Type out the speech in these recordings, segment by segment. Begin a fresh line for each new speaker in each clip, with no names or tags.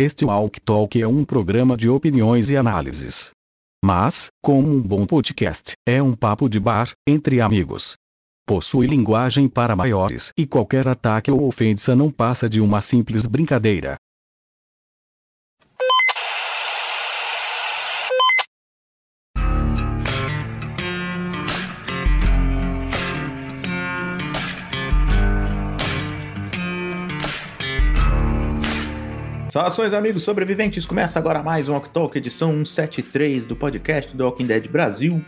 Este Walk Talk é um programa de opiniões e análises. Mas, como um bom podcast, é um papo de bar, entre amigos. Possui linguagem para maiores e qualquer ataque ou ofensa não passa de uma simples brincadeira.
Saudações, amigos sobreviventes! Começa agora mais um Walk Talk, edição 173 do podcast do Walking Dead Brasil.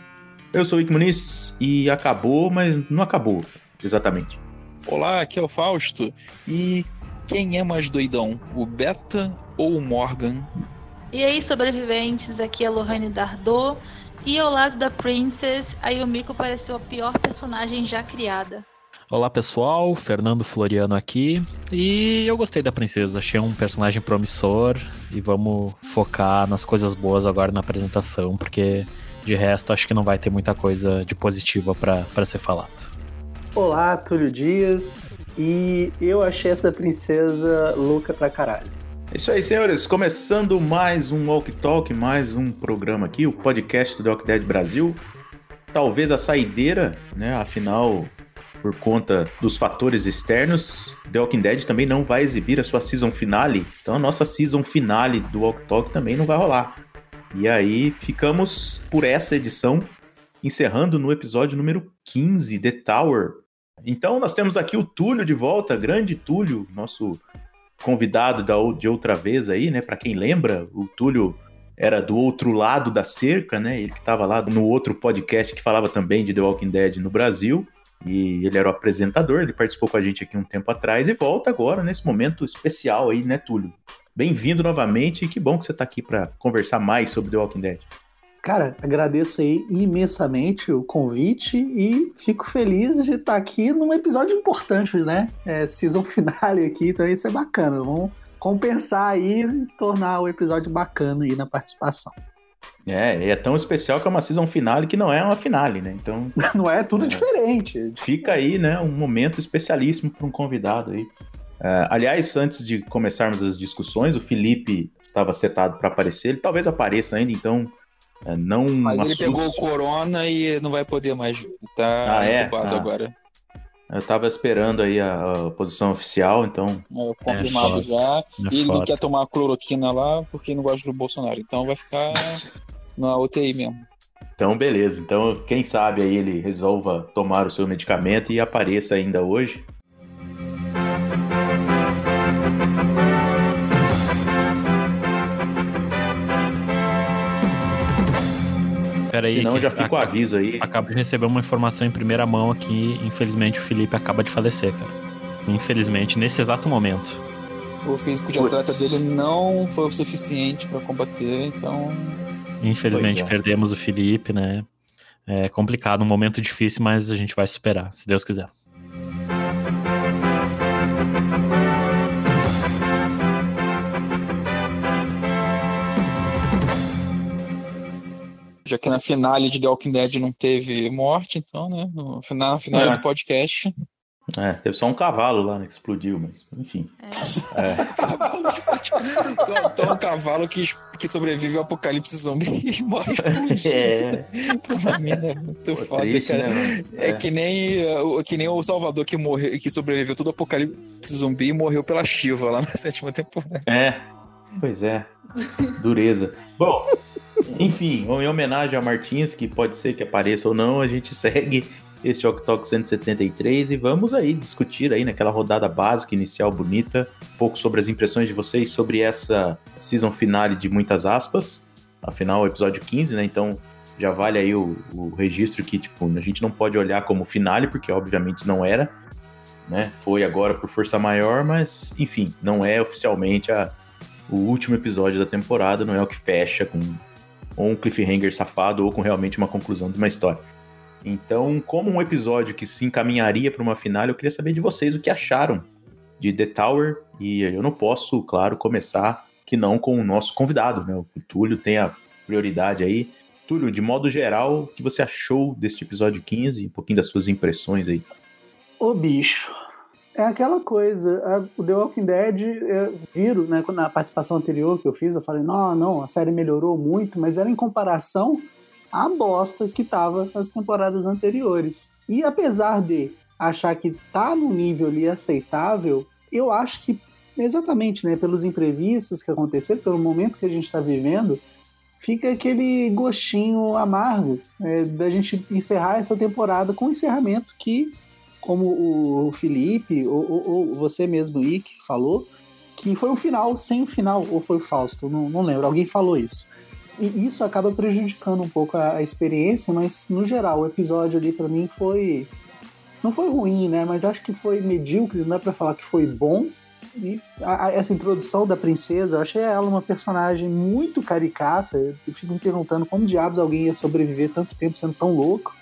Eu sou o Ick Muniz e acabou, mas não acabou, exatamente.
Olá, aqui é o Fausto. E quem é mais doidão, o Beta ou o Morgan?
E aí, sobreviventes, aqui é a Lohane Dardot. E ao lado da Princess, a Yumiko pareceu a pior personagem já criada.
Olá pessoal, Fernando Floriano aqui. E eu gostei da princesa, achei um personagem promissor. E vamos focar nas coisas boas agora na apresentação, porque de resto acho que não vai ter muita coisa de positiva para ser falado.
Olá, Túlio Dias. E eu achei essa princesa louca pra caralho.
É isso aí, senhores. Começando mais um Walk Talk, mais um programa aqui, o podcast do The Walking Dead Brasil. Talvez a saideira, né? Afinal, por conta dos fatores externos, The Walking Dead também não vai exibir a sua season finale. Então a nossa season finale do Walk Talk também não vai rolar. E aí ficamos por essa edição, encerrando no episódio número 15, The Tower. Então nós temos aqui o Túlio de volta, grande Túlio, nosso convidado da, de outra vez aí, né? Para quem lembra, o Túlio era do outro lado da cerca, né? Ele que estava lá no outro podcast que falava também de The Walking Dead no Brasil. E ele era o apresentador, ele participou com a gente aqui um tempo atrás e volta agora nesse momento especial aí, né, Túlio? Bem-vindo novamente e que bom que você está aqui para conversar mais sobre The Walking Dead.
Cara, agradeço aí imensamente o convite e fico feliz de estar aqui num episódio importante, né? É, season finale aqui, então isso é bacana. Vamos compensar aí e tornar o episódio bacana aí na participação.
É, é tão especial que é uma season finale que não é uma finale, né? Então.
não é tudo é, diferente.
Fica aí, né? Um momento especialíssimo para um convidado aí. Uh, aliás, antes de começarmos as discussões, o Felipe estava setado para aparecer. Ele talvez apareça ainda, então uh, não.
Mas ele pegou o corona e não vai poder mais. Tá ah, é? ah. agora.
Eu tava esperando aí a, a posição oficial, então.
É, confirmado é já. É e ele não quer tomar cloroquina lá porque não gosta do Bolsonaro. Então vai ficar na UTI mesmo.
Então, beleza. Então, quem sabe aí ele resolva tomar o seu medicamento e apareça ainda hoje.
Peraí,
Senão já fica o aviso aí.
Acabo de receber uma informação em primeira mão aqui. Infelizmente, o Felipe acaba de falecer, cara. Infelizmente, nesse exato momento.
O físico de atleta dele não foi o suficiente para combater, então.
Infelizmente, é. perdemos o Felipe, né? É complicado, um momento difícil, mas a gente vai superar, se Deus quiser.
Já que na finale de The Walking Dead não teve morte, então, né? No final, final é. do podcast.
É, teve só um cavalo lá né, que explodiu, mas enfim. É.
É. então, então, um cavalo que, que sobrevive ao apocalipse zumbi e morre É. Pra mim é muito Pô, foda, triste, cara. Né, é. é. que nem, que nem o Salvador que morreu, que sobreviveu todo o apocalipse zumbi e morreu pela Shiva lá na sétima temporada.
É, pois é. Dureza. Bom, enfim, em homenagem a Martins, que pode ser que apareça ou não, a gente segue este Talk 173 e vamos aí discutir aí naquela rodada básica inicial bonita, um pouco sobre as impressões de vocês sobre essa season finale de muitas aspas. Afinal, episódio 15, né? Então já vale aí o, o registro que, tipo, a gente não pode olhar como finale, porque obviamente não era, né? Foi agora por força maior, mas enfim, não é oficialmente a, o último episódio da temporada, não é o que fecha com ou um cliffhanger safado ou com realmente uma conclusão de uma história. Então, como um episódio que se encaminharia para uma final, eu queria saber de vocês o que acharam de The Tower. E eu não posso, claro, começar que não com o nosso convidado, né? O Túlio tem a prioridade aí. Túlio, de modo geral, o que você achou deste episódio 15? Um pouquinho das suas impressões aí.
Ô bicho, É aquela coisa, o The Walking Dead, é, viram, né, na participação anterior que eu fiz, eu falei, não, não, a série melhorou muito, mas era em comparação à bosta que tava nas temporadas anteriores. E apesar de achar que tá no nível ali aceitável, eu acho que exatamente, né, pelos imprevistos que aconteceram, pelo momento que a gente está vivendo, fica aquele gostinho amargo é, da gente encerrar essa temporada com um encerramento que como o Felipe, ou, ou, você mesmo, Ick, falou, que foi um final sem o final, ou foi o Fausto, não, não lembro, alguém falou isso. E isso acaba prejudicando um pouco a, a experiência, mas no geral, o episódio ali para mim foi. Não foi ruim, né? Mas acho que foi medíocre, não é pra falar que foi bom. E a, a, essa introdução da princesa, eu achei ela uma personagem muito caricata. Eu fico me perguntando como diabos alguém ia sobreviver tanto tempo sendo tão louco.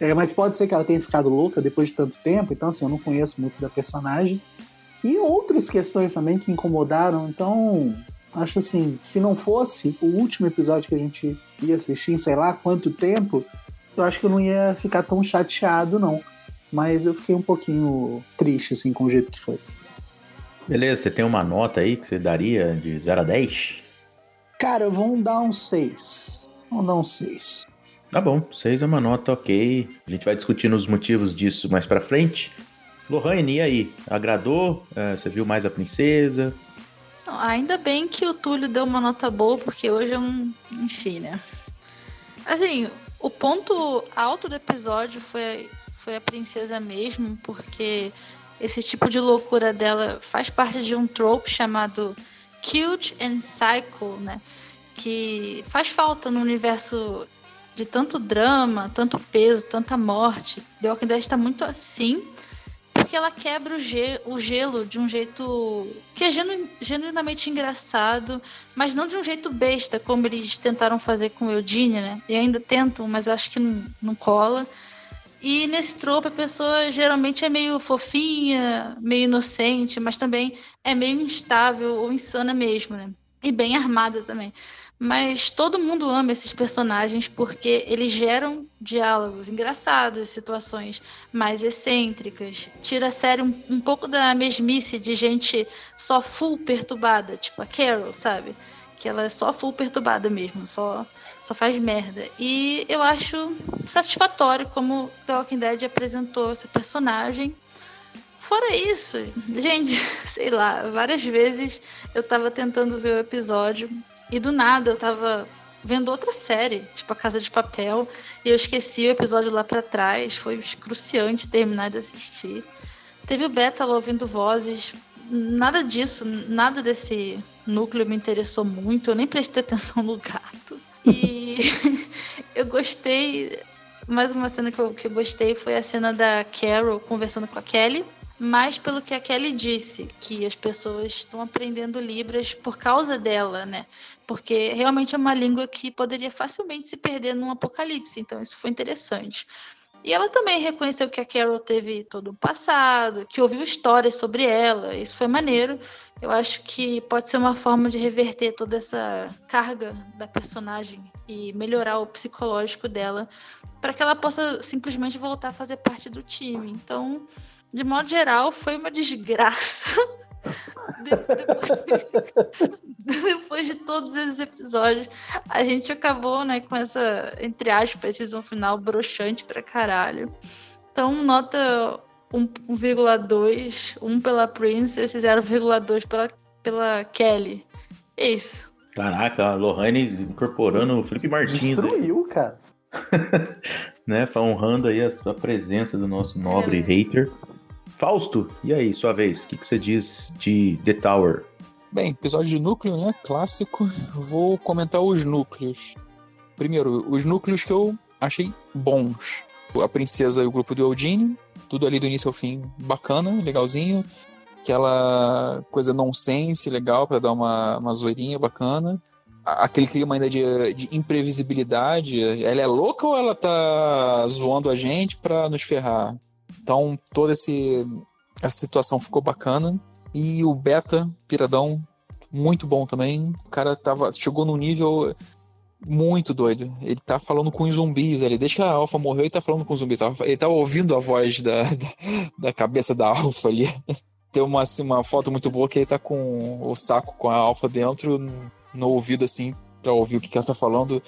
É, mas pode ser que ela tenha ficado louca depois de tanto tempo, então assim, eu não conheço muito da personagem. E outras questões também que incomodaram, então acho assim, se não fosse o último episódio que a gente ia assistir em sei lá quanto tempo, eu acho que eu não ia ficar tão chateado, não. Mas eu fiquei um pouquinho triste, assim, com o jeito que foi.
Beleza, você tem uma nota aí que você daria de 0 a 10?
Cara, vamos dar um 6. Vamos dar um 6.
Tá bom, 6 é uma nota ok. A gente vai discutindo os motivos disso mais pra frente. Lohane, e aí? Agradou? É, você viu mais a princesa?
Não, ainda bem que o Túlio deu uma nota boa, porque hoje é um. Enfim, né? Assim, o ponto alto do episódio foi, foi a princesa mesmo, porque esse tipo de loucura dela faz parte de um trope chamado Cute and Psycho, né? Que faz falta no universo de tanto drama, tanto peso, tanta morte. The Walking Dead está muito assim, porque ela quebra o, ge o gelo de um jeito que é genu genuinamente engraçado, mas não de um jeito besta, como eles tentaram fazer com Eugene, né? E ainda tentam, mas acho que não, não cola. E nesse tropo a pessoa geralmente é meio fofinha, meio inocente, mas também é meio instável ou insana mesmo, né? E bem armada também. Mas todo mundo ama esses personagens porque eles geram diálogos engraçados, situações mais excêntricas. Tira a série um, um pouco da mesmice de gente só full perturbada, tipo a Carol, sabe? Que ela é só full perturbada mesmo, só, só faz merda. E eu acho satisfatório como The Walking Dead apresentou essa personagem. Fora isso, gente, sei lá, várias vezes eu tava tentando ver o episódio e do nada eu tava vendo outra série, tipo A Casa de Papel, e eu esqueci o episódio lá para trás. Foi excruciante terminar de assistir. Teve o Beta ouvindo vozes. Nada disso, nada desse núcleo me interessou muito. Eu nem prestei atenção no gato. E eu gostei. Mais uma cena que eu, que eu gostei foi a cena da Carol conversando com a Kelly mais pelo que a Kelly disse, que as pessoas estão aprendendo Libras por causa dela, né? Porque realmente é uma língua que poderia facilmente se perder num apocalipse, então isso foi interessante. E ela também reconheceu que a Carol teve todo o passado, que ouviu histórias sobre ela, isso foi maneiro. Eu acho que pode ser uma forma de reverter toda essa carga da personagem e melhorar o psicológico dela, para que ela possa simplesmente voltar a fazer parte do time. Então, de modo geral, foi uma desgraça. depois de todos esses episódios, a gente acabou, né, com essa, entre aspas, season final broxante pra caralho. Então, nota 1,2, 1 pela Princess e 0,2 pela, pela Kelly. É isso.
Caraca, a Lohane incorporando o Felipe Martins.
Destruiu, aí. cara.
né, honrando aí a, a presença do nosso nobre é. hater. Fausto, e aí, sua vez, o que, que você diz de The Tower?
Bem, episódio de núcleo, né? Clássico. Vou comentar os núcleos. Primeiro, os núcleos que eu achei bons. A princesa e o grupo do Eugene, tudo ali do início ao fim bacana, legalzinho. Aquela coisa nonsense legal para dar uma, uma zoeirinha bacana. Aquele clima ainda de, de imprevisibilidade. Ela é louca ou ela tá zoando a gente pra nos ferrar? Então, toda esse, essa situação ficou bacana. E o Beta, Piradão, muito bom também. O cara tava, chegou num nível. Muito doido. Ele tá falando com os zumbis ali. Desde que a Alpha morreu, ele tá falando com os zumbis. Ele tá ouvindo a voz da, da, da cabeça da Alpha ali. Tem uma, assim, uma foto muito boa que ele tá com o saco com a Alpha dentro, no ouvido assim, pra ouvir o que, que ela tá falando.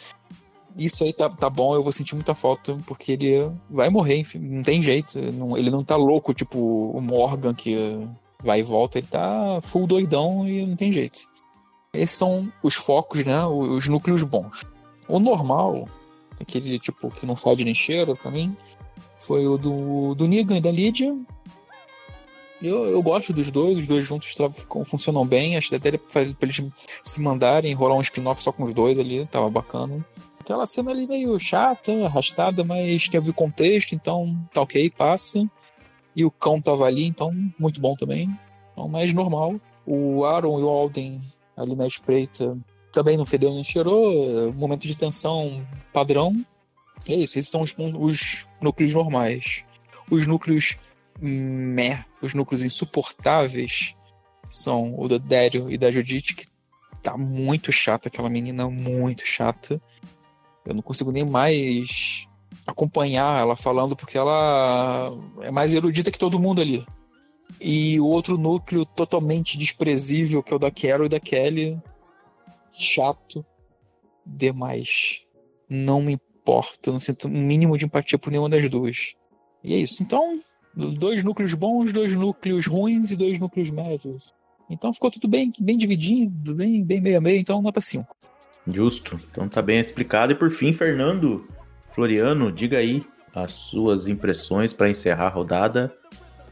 Isso aí tá, tá bom, eu vou sentir muita falta, porque ele vai morrer, enfim, não tem jeito. Não, ele não tá louco, tipo o Morgan que vai e volta, ele tá full doidão e não tem jeito. Esses são os focos, né? Os núcleos bons. O normal, aquele tipo que não fode nem cheiro pra mim, foi o do, do Negan e da Lydia. Eu, eu gosto dos dois, os dois juntos funcionam bem. Acho que até pra, pra eles se mandarem, rolar um spin-off só com os dois ali, tava bacana. Aquela cena ali meio chata, arrastada, mas o contexto, então tá ok, passa. E o cão tava ali, então muito bom também. Então, mais normal. O Aaron e o Alden ali na espreita. Também não fedeu nem cheirou, momento de tensão padrão. É isso, esses são os, os núcleos normais. Os núcleos meh, os núcleos insuportáveis são o do Dério e da Judite, que tá muito chata, aquela menina muito chata. Eu não consigo nem mais acompanhar ela falando, porque ela é mais erudita que todo mundo ali e o outro núcleo totalmente desprezível, que é o da Carol e da Kelly. Chato demais. Não me importa, não sinto um mínimo de empatia por nenhuma das duas. E é isso. Então, dois núcleos bons, dois núcleos ruins e dois núcleos médios. Então ficou tudo bem, bem dividido, bem, bem meio a meio, então nota 5.
Justo. Então tá bem explicado. E por fim, Fernando Floriano, diga aí as suas impressões para encerrar a rodada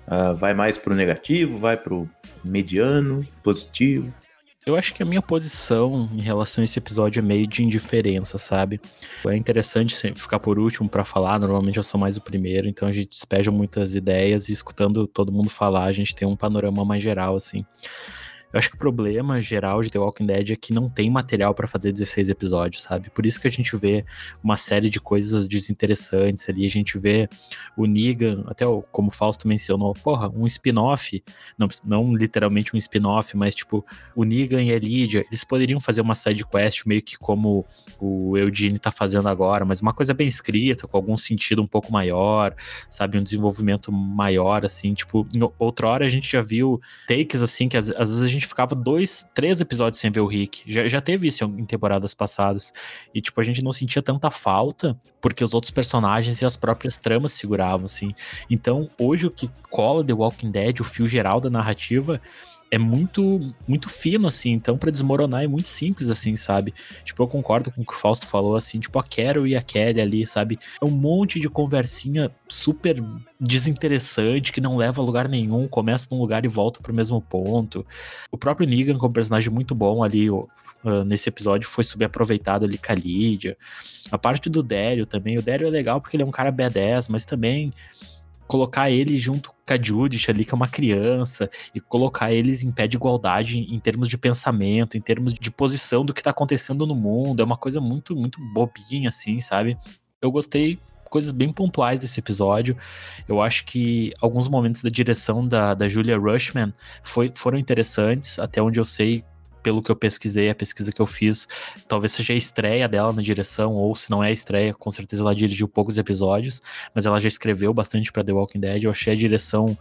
Uh, vai mais pro negativo, vai pro mediano, positivo?
Eu acho que a minha posição em relação a esse episódio é meio de indiferença, sabe? É interessante ficar por último para falar, normalmente eu sou mais o primeiro, então a gente despeja muitas ideias e escutando todo mundo falar, a gente tem um panorama mais geral, assim. Eu acho que o problema geral de The Walking Dead é que não tem material para fazer 16 episódios, sabe? Por isso que a gente vê uma série de coisas desinteressantes ali. A gente vê o Negan, até como o Fausto mencionou, porra, um spin-off, não, não literalmente um spin-off, mas tipo, o Negan e a Lydia, eles poderiam fazer uma side quest meio que como o Eugene tá fazendo agora, mas uma coisa bem escrita, com algum sentido um pouco maior, sabe? Um desenvolvimento maior, assim, tipo, outrora a gente já viu takes assim que às, às vezes a gente gente ficava dois, três episódios sem ver o Rick. Já, já teve isso em temporadas passadas. E, tipo, a gente não sentia tanta falta porque os outros personagens e as próprias tramas seguravam, assim. Então, hoje o que cola The Walking Dead, o fio geral da narrativa, é muito muito fino, assim, então para desmoronar é muito simples, assim, sabe? Tipo, eu concordo com o que o Fausto falou, assim, tipo, a Carol e a Kelly ali, sabe? É um monte de conversinha super desinteressante, que não leva a lugar nenhum, começa num lugar e volta pro mesmo ponto. O próprio Negan, como personagem muito bom ali, uh, nesse episódio, foi subaproveitado ali com a Lídia. A parte do Dario também, o Dario é legal porque ele é um cara B10, mas também colocar ele junto com a Judith ali, que é uma criança, e colocar eles em pé de igualdade em termos de pensamento, em termos de posição do que tá acontecendo no mundo. É uma coisa muito, muito bobinha, assim, sabe? Eu gostei coisas bem pontuais desse episódio. Eu acho que alguns momentos da direção da, da Julia Rushman foi, foram interessantes, até onde eu sei, pelo que eu pesquisei, a pesquisa que eu fiz, talvez seja a estreia dela na direção, ou se não é a estreia, com certeza ela dirigiu poucos episódios, mas ela já escreveu bastante para The Walking Dead. Eu achei a direção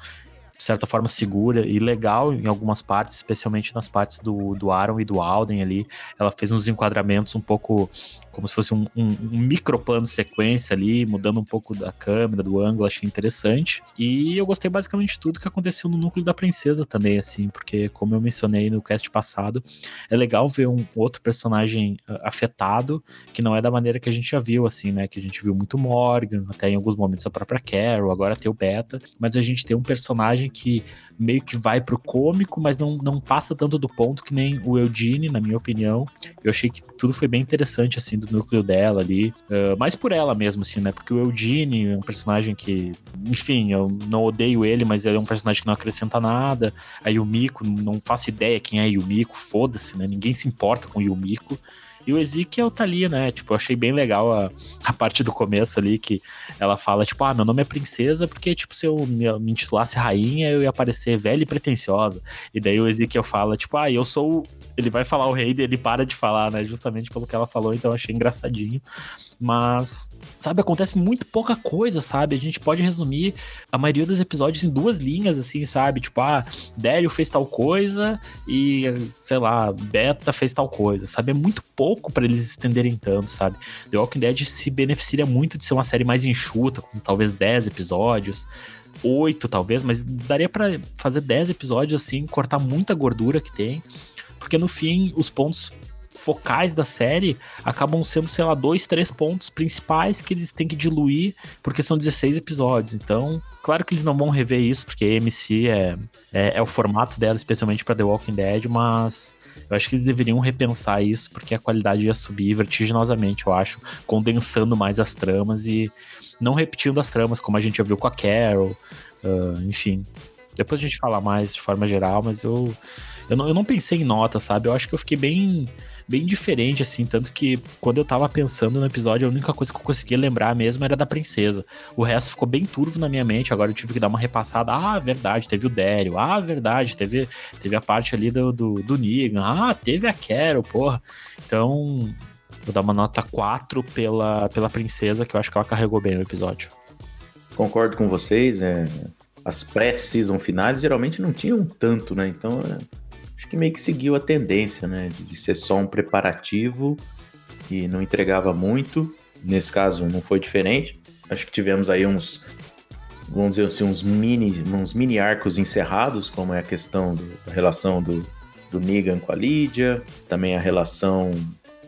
de certa forma segura e legal em algumas partes, especialmente nas partes do, do Aaron e do Alden ali. Ela fez uns enquadramentos um pouco como se fosse um, um, um sequência ali, mudando um pouco da câmera, do ângulo, achei interessante. E eu gostei basicamente de tudo que aconteceu no núcleo da princesa também, assim, porque como eu mencionei no cast passado, é legal ver um outro personagem uh, afetado, que não é da maneira que a gente já viu, assim, né, que a gente viu muito Morgan, até em alguns momentos a própria Carol, agora tem o Beta, mas a gente tem um personagem que meio que vai pro cômico, mas não, não passa tanto do ponto que nem o Eugene, na minha opinião. Eu achei que tudo foi bem interessante, assim, do núcleo dela ali. Uh, mais por ela mesmo, assim, né? Porque o Eugene é um personagem que, enfim, eu não odeio ele, mas ele é um personagem que não acrescenta nada. Aí o Miko, não faço ideia quem é Yumiko, foda-se, né? Ninguém se importa com o Yumiko. E o Ezequiel tá ali, né? Tipo, eu achei bem legal a, a parte do começo ali, que ela fala, tipo, ah, meu nome é princesa, porque, tipo, se eu me, intitulasse rainha, eu ia parecer velha e pretensiosa. E daí o Ezequiel fala, tipo, ah, eu sou. Ele vai falar o rei, ele para de falar, né? Justamente pelo que ela falou, então eu achei engraçadinho. Mas, sabe, acontece muito pouca coisa, sabe? A gente pode resumir a maioria dos episódios em duas linhas, assim, sabe? Tipo, ah, Dério fez tal coisa e, sei lá, Beta fez tal coisa, sabe? É muito pouco para eles estenderem tanto, sabe? The Walking Dead se beneficia muito de ser uma série mais enxuta, com talvez 10 episódios. oito talvez, mas daria para fazer 10 episódios assim, cortar muita gordura que tem, porque no fim os pontos focais da série acabam sendo, sei lá, dois, três pontos principais que eles têm que diluir, porque são 16 episódios. Então, claro que eles não vão rever isso, porque a AMC é, é, é o formato dela, especialmente para The Walking Dead, mas eu acho que eles deveriam repensar isso, porque a qualidade ia subir vertiginosamente, eu acho, condensando mais as tramas e não repetindo as tramas, como a gente já viu com a Carol, uh, enfim. Depois a gente fala mais de forma geral, mas eu, eu, não, eu não pensei em nota, sabe? Eu acho que eu fiquei bem bem diferente, assim. Tanto que quando eu tava pensando no episódio, a única coisa que eu conseguia lembrar mesmo era da princesa. O resto ficou bem turvo na minha mente. Agora eu tive que dar uma repassada. Ah, verdade, teve o Dério. Ah, verdade, teve, teve a parte ali do, do, do Negan. Ah, teve a Carol, porra. Então, vou dar uma nota 4 pela, pela princesa, que eu acho que ela carregou bem o episódio.
Concordo com vocês. É, as pré-season finais geralmente não tinham tanto, né? Então, é, acho que meio que seguiu a tendência, né? De, ser só um preparativo e não entregava muito. Nesse caso não foi diferente. Acho que tivemos aí uns, vamos dizer assim, uns mini, uns mini arcos encerrados, como é a questão da relação do, do Negan com a Lydia, também a relação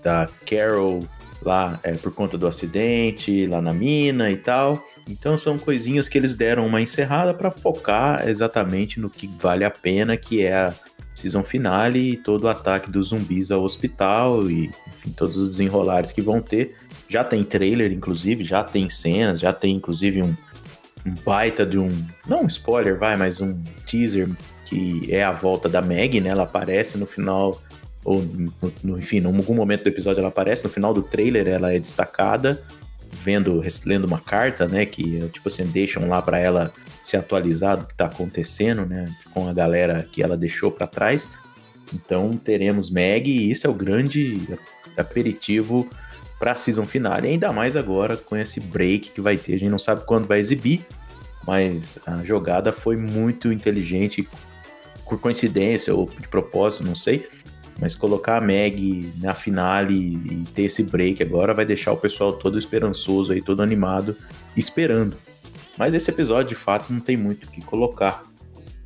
da Carol lá é, por conta do acidente, lá na mina e tal. Então são coisinhas que eles deram uma encerrada para focar exatamente no que vale a pena, que é a, season finale e todo o ataque dos zumbis ao hospital e enfim, todos os desenrolares que vão ter. Já tem trailer, inclusive, já tem cenas, já tem inclusive um, um baita de um. Não um spoiler, vai, mas um teaser que é a volta da Meg, né? Ela aparece no final. Ou, no, no, enfim, em algum momento do episódio ela aparece, no final do trailer ela é destacada, vendo, lendo uma carta, né? Que, tipo assim, deixam lá para ela se atualizar do que está acontecendo, né, com a galera que ela deixou para trás. Então teremos Meg e isso é o grande aperitivo para a season final, e ainda mais agora com esse break que vai ter. A gente não sabe quando vai exibir, mas a jogada foi muito inteligente, por coincidência ou de propósito, não sei. Mas colocar a Meg na finale e ter esse break agora vai deixar o pessoal todo esperançoso aí, todo animado, esperando. Mas esse episódio, de fato, não tem muito o que colocar.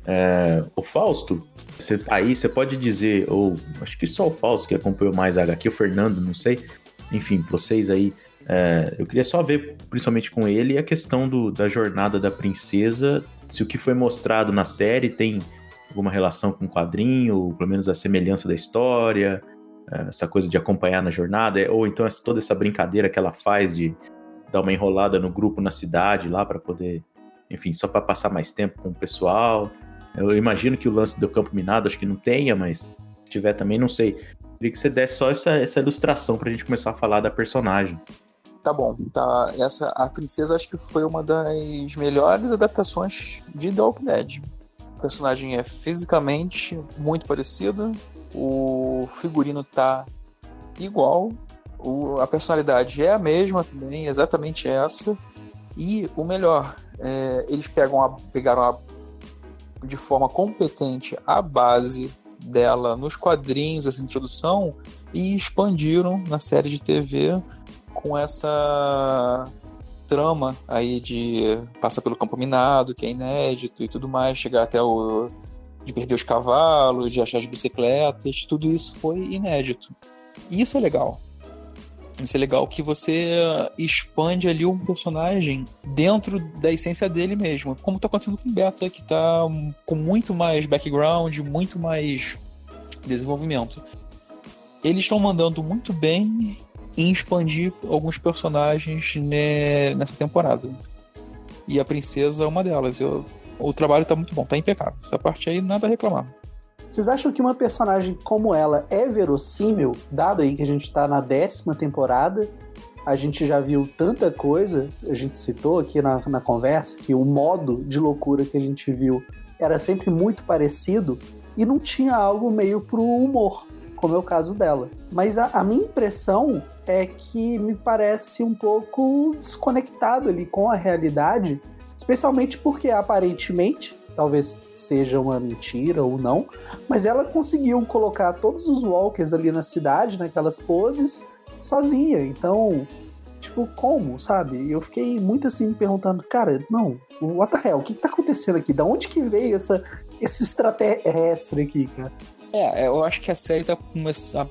É, o Fausto, você tá aí, você pode dizer, ou acho que só o Fausto que acompanhou mais a HQ, o Fernando, não sei. Enfim, vocês aí. É, eu queria só ver, principalmente com ele, a questão do, da jornada da princesa, se o que foi mostrado na série tem alguma relação com o quadrinho, pelo menos a semelhança da história, é, essa coisa de acompanhar na jornada, ou então toda essa brincadeira que ela faz de dar uma enrolada no grupo na cidade lá para poder, enfim, só para passar mais tempo com o pessoal. Eu imagino que o lance do campo minado acho que não tenha, mas se tiver também, não sei. Queria que você desse só essa, essa ilustração pra gente começar a falar da personagem.
Tá bom, tá. Essa, a princesa acho que foi uma das melhores adaptações de The Walking Dead. Personagem é fisicamente muito parecido, o figurino tá igual, o, a personalidade é a mesma também, exatamente essa. E o melhor, é, eles pegam a, pegaram a, de forma competente a base dela nos quadrinhos, essa introdução, e expandiram na série de TV com essa trama aí de passar pelo campo minado, que é inédito e tudo mais, chegar até o de perder os cavalos, de achar as bicicletas, tudo isso foi inédito. E isso é legal. Isso é legal que você expande ali um personagem dentro da essência dele mesmo. Como tá acontecendo com o Beta, que tá com muito mais background, muito mais desenvolvimento. Eles estão mandando muito bem em expandir alguns personagens né, nessa temporada. E a princesa é uma delas. Eu, o trabalho tá muito bom, tá impecável. Essa parte aí, nada a reclamar.
Vocês acham que uma personagem como ela é verossímil, dado aí que a gente tá na décima temporada? A gente já viu tanta coisa, a gente citou aqui na, na conversa que o modo de loucura que a gente viu era sempre muito parecido e não tinha algo meio pro humor, como é o caso dela. Mas a, a minha impressão é que me parece um pouco desconectado ali com a realidade, especialmente porque aparentemente talvez seja uma mentira ou não, mas ela conseguiu colocar todos os walkers ali na cidade, naquelas poses, sozinha. Então, tipo, como, sabe? Eu fiquei muito assim me perguntando, cara, não, what the hell, o que, que tá acontecendo aqui? Da onde que veio essa, esse extraterrestre aqui, cara?
É, eu acho que a série tá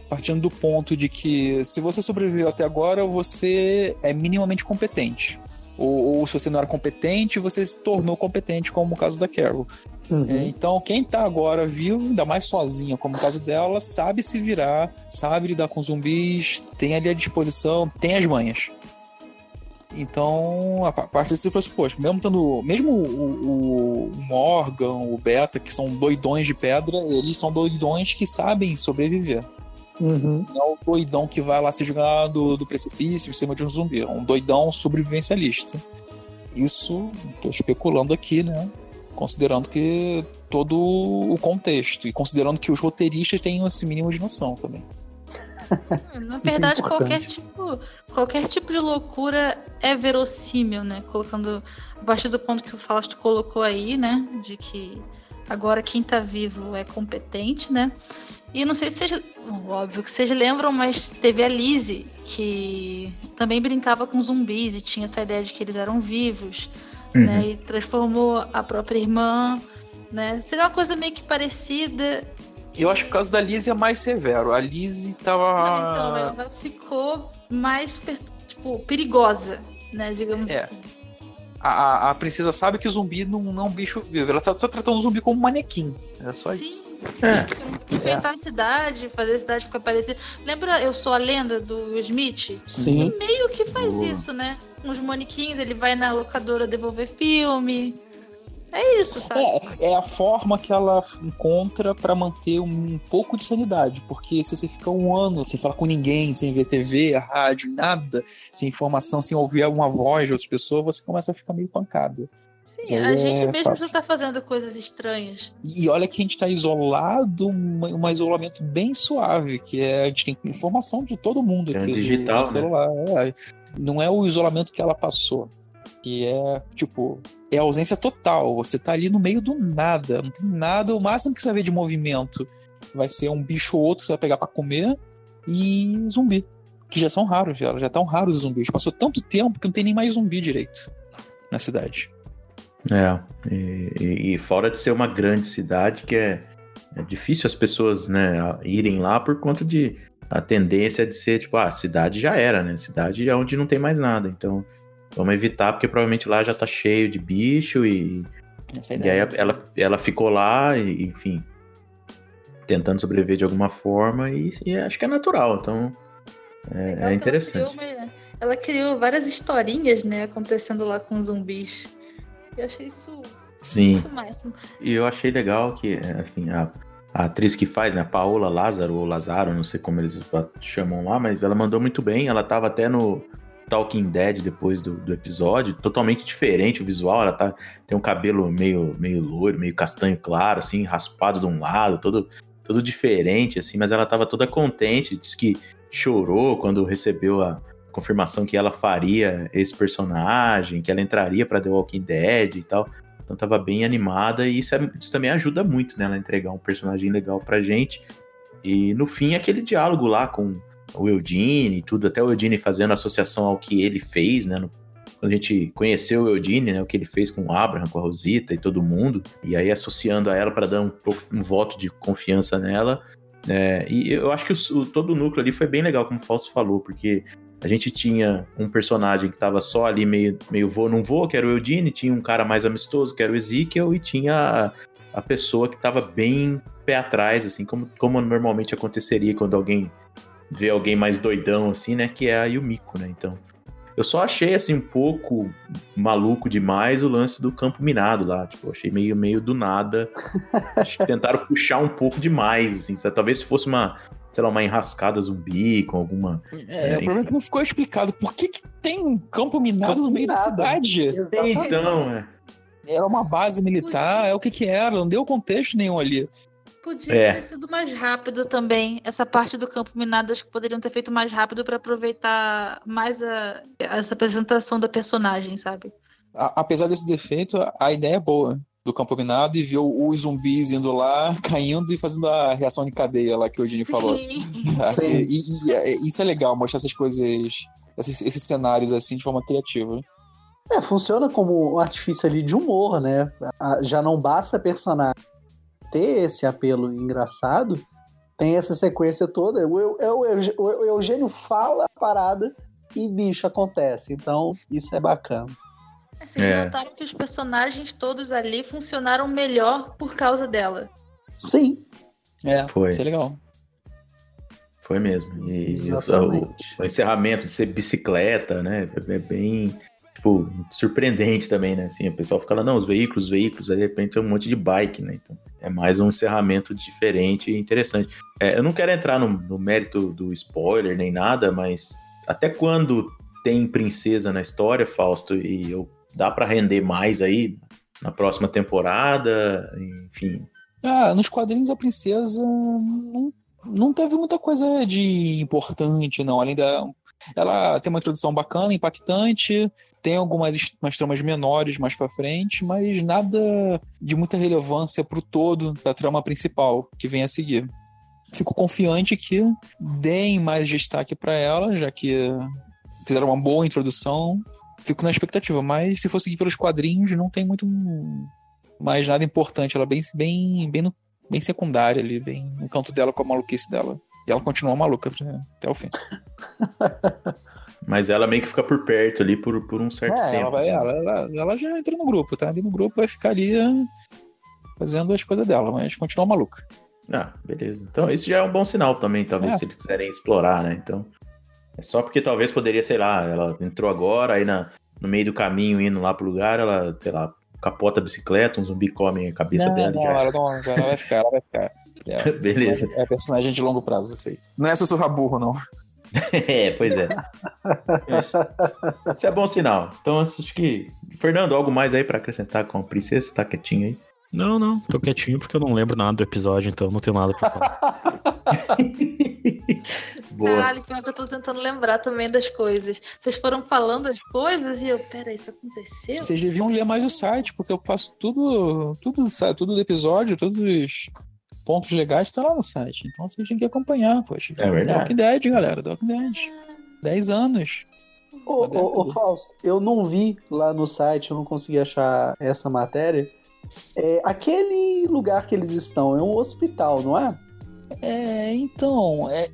partindo do ponto de que se você sobreviveu até agora, você é minimamente competente. Ou, ou, se você não era competente, você se tornou competente, como o caso da Carol. Uhum. É, então, quem tá agora vivo, ainda mais sozinha, como o caso dela, sabe se virar, sabe lidar com zumbis, tem ali a disposição, tem as manhas. Então, a parte desse pressuposto, mesmo tendo, mesmo o, o, Morgan, o Beta, que são doidões de pedra, eles são doidões que sabem sobreviver. Uhum. Não é o doidão que vai lá se jogar do, do precipício em cima de um zumbi. É um doidão sobrevivencialista. Isso, estou especulando aqui, né? Considerando que todo o contexto e considerando que os roteiristas têm esse mínimo de noção também.
Na é verdade, é qualquer tipo, qualquer tipo de loucura é verossímil, né? Colocando a partir do ponto que o Fausto colocou aí, né? De que agora quem tá vivo é competente, né? E não sei se vocês. Óbvio que vocês lembram, mas teve a Lizzie, que também brincava com zumbis e tinha essa ideia de que eles eram vivos, uhum. né? E transformou a própria irmã, né? Seria uma coisa meio que parecida.
Eu acho que o caso da Lizzie é mais severo. A Lizzie tava.
Não, então, ela ficou mais tipo, perigosa, né? Digamos é. assim
a, a princesa sabe que o zumbi não, não é um bicho vivo. Ela tá, tá tratando o zumbi como um manequim. É só Sim. isso.
É. É. a cidade, fazer a cidade ficar parecida. Lembra Eu Sou a Lenda do Smith?
Sim.
Ele meio que faz isso, né? Uns manequins, ele vai na locadora devolver filme. É isso, sabe?
É, é a forma que ela encontra para manter um pouco de sanidade. Porque se você fica um ano sem falar com ninguém, sem ver TV, rádio, nada, sem informação, sem ouvir uma voz de outra pessoa, você começa a ficar meio pancado.
Sim, a gente é mesmo fato. já tá fazendo coisas estranhas.
E olha que a gente tá isolado, um, um isolamento bem suave, que é a gente tem informação de todo mundo
é aqui. digital, no né? celular. Né?
É, não é o isolamento que ela passou que é, tipo, é ausência total. Você tá ali no meio do nada, não tem nada. O máximo que você vai ver de movimento vai ser um bicho ou outro que você vai pegar para comer e zumbi. Que já são raros, já, já estão raros os zumbis. Passou tanto tempo que não tem nem mais zumbi direito na cidade.
É, e, e fora de ser uma grande cidade, que é, é difícil as pessoas né, irem lá por conta de a tendência de ser, tipo, ah, a cidade já era, né? Cidade é onde não tem mais nada. Então, Vamos evitar, porque provavelmente lá já tá cheio de bicho e. E aí ela, ela ficou lá, e, enfim, tentando sobreviver de alguma forma, e, e acho que é natural, então é, é interessante.
Ela criou, ela criou, várias historinhas, né, acontecendo lá com zumbis. Eu achei isso.
Sim. Isso máximo. E eu achei legal que, enfim, a, a atriz que faz, né, a Paola Lázaro, ou Lazaro, não sei como eles chamam lá, mas ela mandou muito bem, ela tava até no Talking Dead depois do, do, episódio, totalmente diferente o visual, ela tá, tem um cabelo meio, meio loiro, meio castanho claro, assim, raspado de um lado, todo, todo diferente, assim, mas ela tava toda contente, disse que chorou quando recebeu a confirmação que ela faria esse personagem, que ela entraria para The Walking Dead e tal. Então tava bem animada e isso, é, isso também ajuda muito, né, ela entregar um personagem legal pra gente. E no fim, aquele diálogo lá com o Eudine e tudo, até o Eudine fazendo associação ao que ele fez, né? No, quando a gente conheceu o Eudine, né? O que ele fez com o Abraham, com a Rosita e todo mundo, e aí associando a ela para dar um, um voto de confiança nela. É, e eu acho que o, o, todo o núcleo ali foi bem legal, como o Fausto falou, porque a gente tinha um personagem que tava só ali meio, meio vou, não vou, que era o Eudine, tinha um cara mais amistoso, que era o Ezekiel, e tinha a, a pessoa que tava bem pé atrás, assim, como, como normalmente aconteceria quando alguém ver alguém mais doidão, assim, né? Que é a Yumiko, né? Então, Eu só achei, assim, um pouco maluco demais o lance do campo minado lá. Tipo, achei meio, meio do nada. Acho que tentaram puxar um pouco demais, assim. Sabe? Talvez se fosse uma, sei lá, uma enrascada zumbi com alguma.
É, é o problema é que não ficou explicado. Por que, que tem um campo minado campo no meio minado. da cidade?
Exatamente. Então, é.
Era uma base militar, é o que que era, não deu contexto nenhum ali.
Podia é. ter sido mais rápido também. Essa parte do campo minado, acho que poderiam ter feito mais rápido para aproveitar mais a, essa apresentação da personagem, sabe?
A, apesar desse defeito, a ideia é boa do campo minado e viu os zumbis indo lá, caindo e fazendo a reação de cadeia lá que o Gini falou. e, e, e, é, isso é legal, mostrar essas coisas, esses, esses cenários assim de forma criativa.
É, funciona como um artifício ali de humor, né? Já não basta personagem ter esse apelo engraçado, tem essa sequência toda. O, o, o, o Eugênio fala a parada e bicho acontece. Então, isso é bacana.
É, vocês é. notaram que os personagens todos ali funcionaram melhor por causa dela.
Sim.
É, foi. Isso é legal.
Foi mesmo. E o, o, encerramento de ser bicicleta, né? É bem tipo, surpreendente também, né? Assim, o pessoal fica lá, não, os veículos, os veículos, aí de repente é um monte de bike, né? Então, é mais um encerramento diferente e interessante. É, eu não quero entrar no, no, mérito do spoiler nem nada, mas até quando tem princesa na história, Fausto, e eu, dá para render mais aí na próxima temporada, enfim.
Ah, nos quadrinhos a princesa não, não teve muita coisa de importante, não, além da ela tem uma introdução bacana, impactante, tem algumas umas tramas menores mais para frente, mas nada de muita relevância pro todo da trama principal que vem a seguir. Fico confiante que deem mais destaque para ela, já que fizeram uma boa introdução. Fico na expectativa, mas se for seguir pelos quadrinhos, não tem muito mais nada importante. Ela é bem, bem, bem, no, bem secundária ali, bem no canto dela com a maluquice dela. E ela continua maluca até o fim.
Mas ela meio que fica por perto ali por, por um certo é, tempo.
Ela, vai, ela, ela, ela, já entra no grupo, tá? Ali no grupo vai ficar ali fazendo as coisas dela, mas continua maluca.
Ah, beleza. Então isso já é um bom sinal também, talvez, é. se eles quiserem explorar, né? Então. É só porque talvez poderia, sei lá, ela entrou agora, aí na, no meio do caminho, indo lá pro lugar, ela, sei lá, capota a bicicleta, um zumbi come a cabeça
não,
dela.
Não, ela, não, ela vai ficar, ela vai ficar.
É, Beleza.
É personagem de longo prazo, isso aí. Não é sussurrar burro, não.
é, pois é. Isso é bom sinal. Então, acho que. Fernando, algo mais aí para acrescentar com a princesa? Tá quietinho aí?
Não, não, tô quietinho porque eu não lembro nada do episódio, então não tenho nada pra falar.
Boa. Caralho, pior que eu tô tentando lembrar também das coisas. Vocês foram falando as coisas e eu, pera, isso aconteceu?
Vocês deviam ler mais o site, porque eu passo tudo, tudo, tudo do episódio, todos os pontos legais tá lá no site. Então vocês têm que acompanhar, poxa.
É verdade.
Walking Dead, galera, Walking Dead. 10 anos.
Ô, ô, ô, Fausto, eu não vi lá no site, eu não consegui achar essa matéria. É, aquele lugar que eles estão é um hospital, não é?
É, então, é,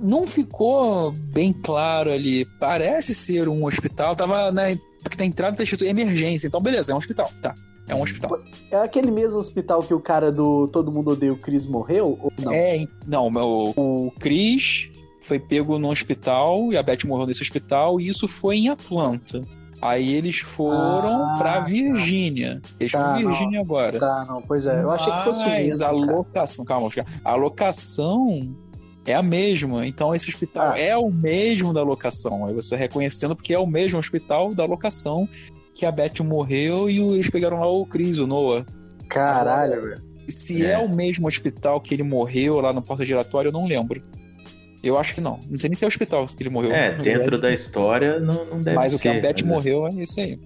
não ficou bem claro ali. Parece ser um hospital, tava na, porque na entrada tá escrito emergência, então beleza, é um hospital, tá. É um hospital.
É aquele mesmo hospital que o cara do Todo Mundo Odeia o Chris morreu? Ou não?
É, não, o, o Chris foi pego no hospital e a Beth morreu nesse hospital e isso foi em Atlanta. Aí eles foram ah, pra Virgínia. Eles tá, estão em Virgínia agora.
Tá, não, pois é. Eu achei que fosse
Mas a locação, calma, a locação é a mesma. Então esse hospital ah. é o mesmo da locação. Aí você reconhecendo porque é o mesmo hospital da locação que a Beth morreu e eles pegaram lá o Chris, o Noah.
Caralho, velho.
Se é. é. o mesmo hospital que ele morreu lá no porta giratório, eu não lembro. Eu acho que não. Não sei nem se é o hospital que ele morreu.
É, dentro da história não, não deve
Mas
ser.
Mas o que a Beth morreu é esse aí.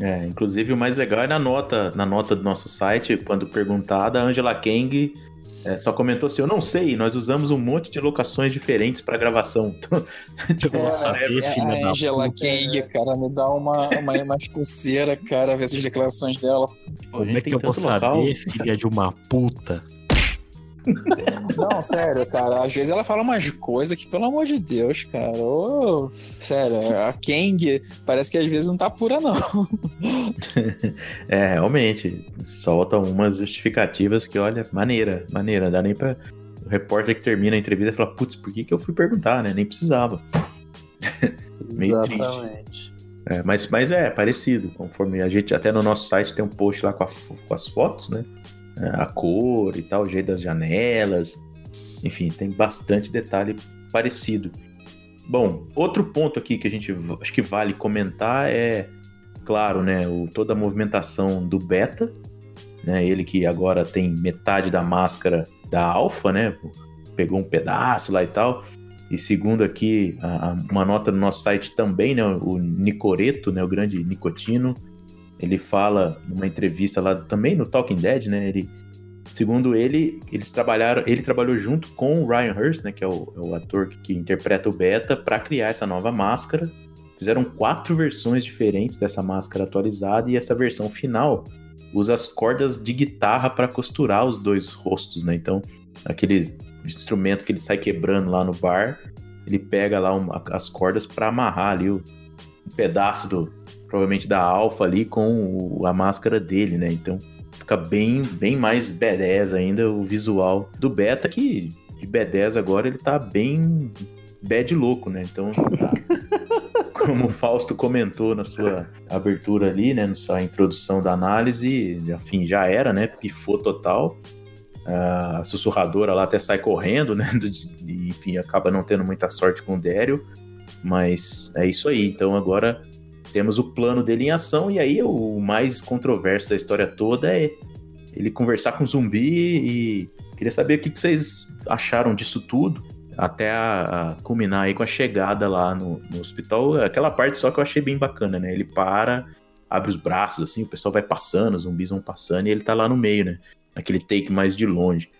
É, inclusive o mais legal é na nota, na nota do nosso site, quando perguntada, a Angela Kang é, só comentou assim, eu não sei, nós usamos um monte de locações diferentes para gravação.
tipo, é, é, a Angela Kang, cara, me dá uma, uma, uma coceira, cara, ver essas declarações dela.
Como é que eu vou saber, filha de uma puta?
Não, sério, cara. Às vezes ela fala umas coisas que, pelo amor de Deus, cara. Ô, sério, a Kang parece que às vezes não tá pura, não.
é, realmente. Solta umas justificativas que, olha, maneira, maneira. Dá nem pra. O repórter que termina a entrevista fala, putz, por que, que eu fui perguntar, né? Nem precisava. Meio Exatamente. triste. É, mas, mas é parecido, conforme a gente até no nosso site tem um post lá com, a, com as fotos, né? É, a cor e tal, o jeito das janelas, enfim, tem bastante detalhe parecido. Bom, outro ponto aqui que a gente acho que vale comentar é, claro, né, o, toda a movimentação do beta, né, ele que agora tem metade da máscara da alfa, né, pegou um pedaço lá e tal. E segundo aqui, a, a, uma nota no nosso site também, né, o Nicoreto, né, o grande Nicotino, ele fala numa entrevista lá também no Talking Dead, né, ele Segundo ele, eles trabalharam, ele trabalhou junto com o Ryan Hurst, né, que é o, é o ator que, que, interpreta o Beta, para criar essa nova máscara. Fizeram quatro versões diferentes dessa máscara atualizada e essa versão final usa as cordas de guitarra para costurar os dois rostos, né? Então, aquele instrumento que ele sai quebrando lá no bar, ele pega lá uma, as cordas para amarrar ali o, pedaço do provavelmente da alfa ali com o, a máscara dele, né? Então, fica bem, bem mais B10 ainda o visual do Beta, que de B10 agora ele tá bem bad louco, né? Então, tá, como o Fausto comentou na sua abertura ali, né, na sua introdução da análise, enfim, já era, né? Pifou total. A sussurradora lá até sai correndo, né? E, enfim, acaba não tendo muita sorte com o Dério. Mas é isso aí. Então agora temos o plano dele em ação, e aí o mais controverso da história toda é ele conversar com o zumbi e queria saber o que vocês acharam disso tudo, até a, a culminar aí com a chegada lá no, no, hospital. Aquela parte só que eu achei bem bacana, né? Ele para, abre os braços, assim, o pessoal vai passando, os zumbis vão passando, e ele tá lá no meio, né? Naquele take mais de longe.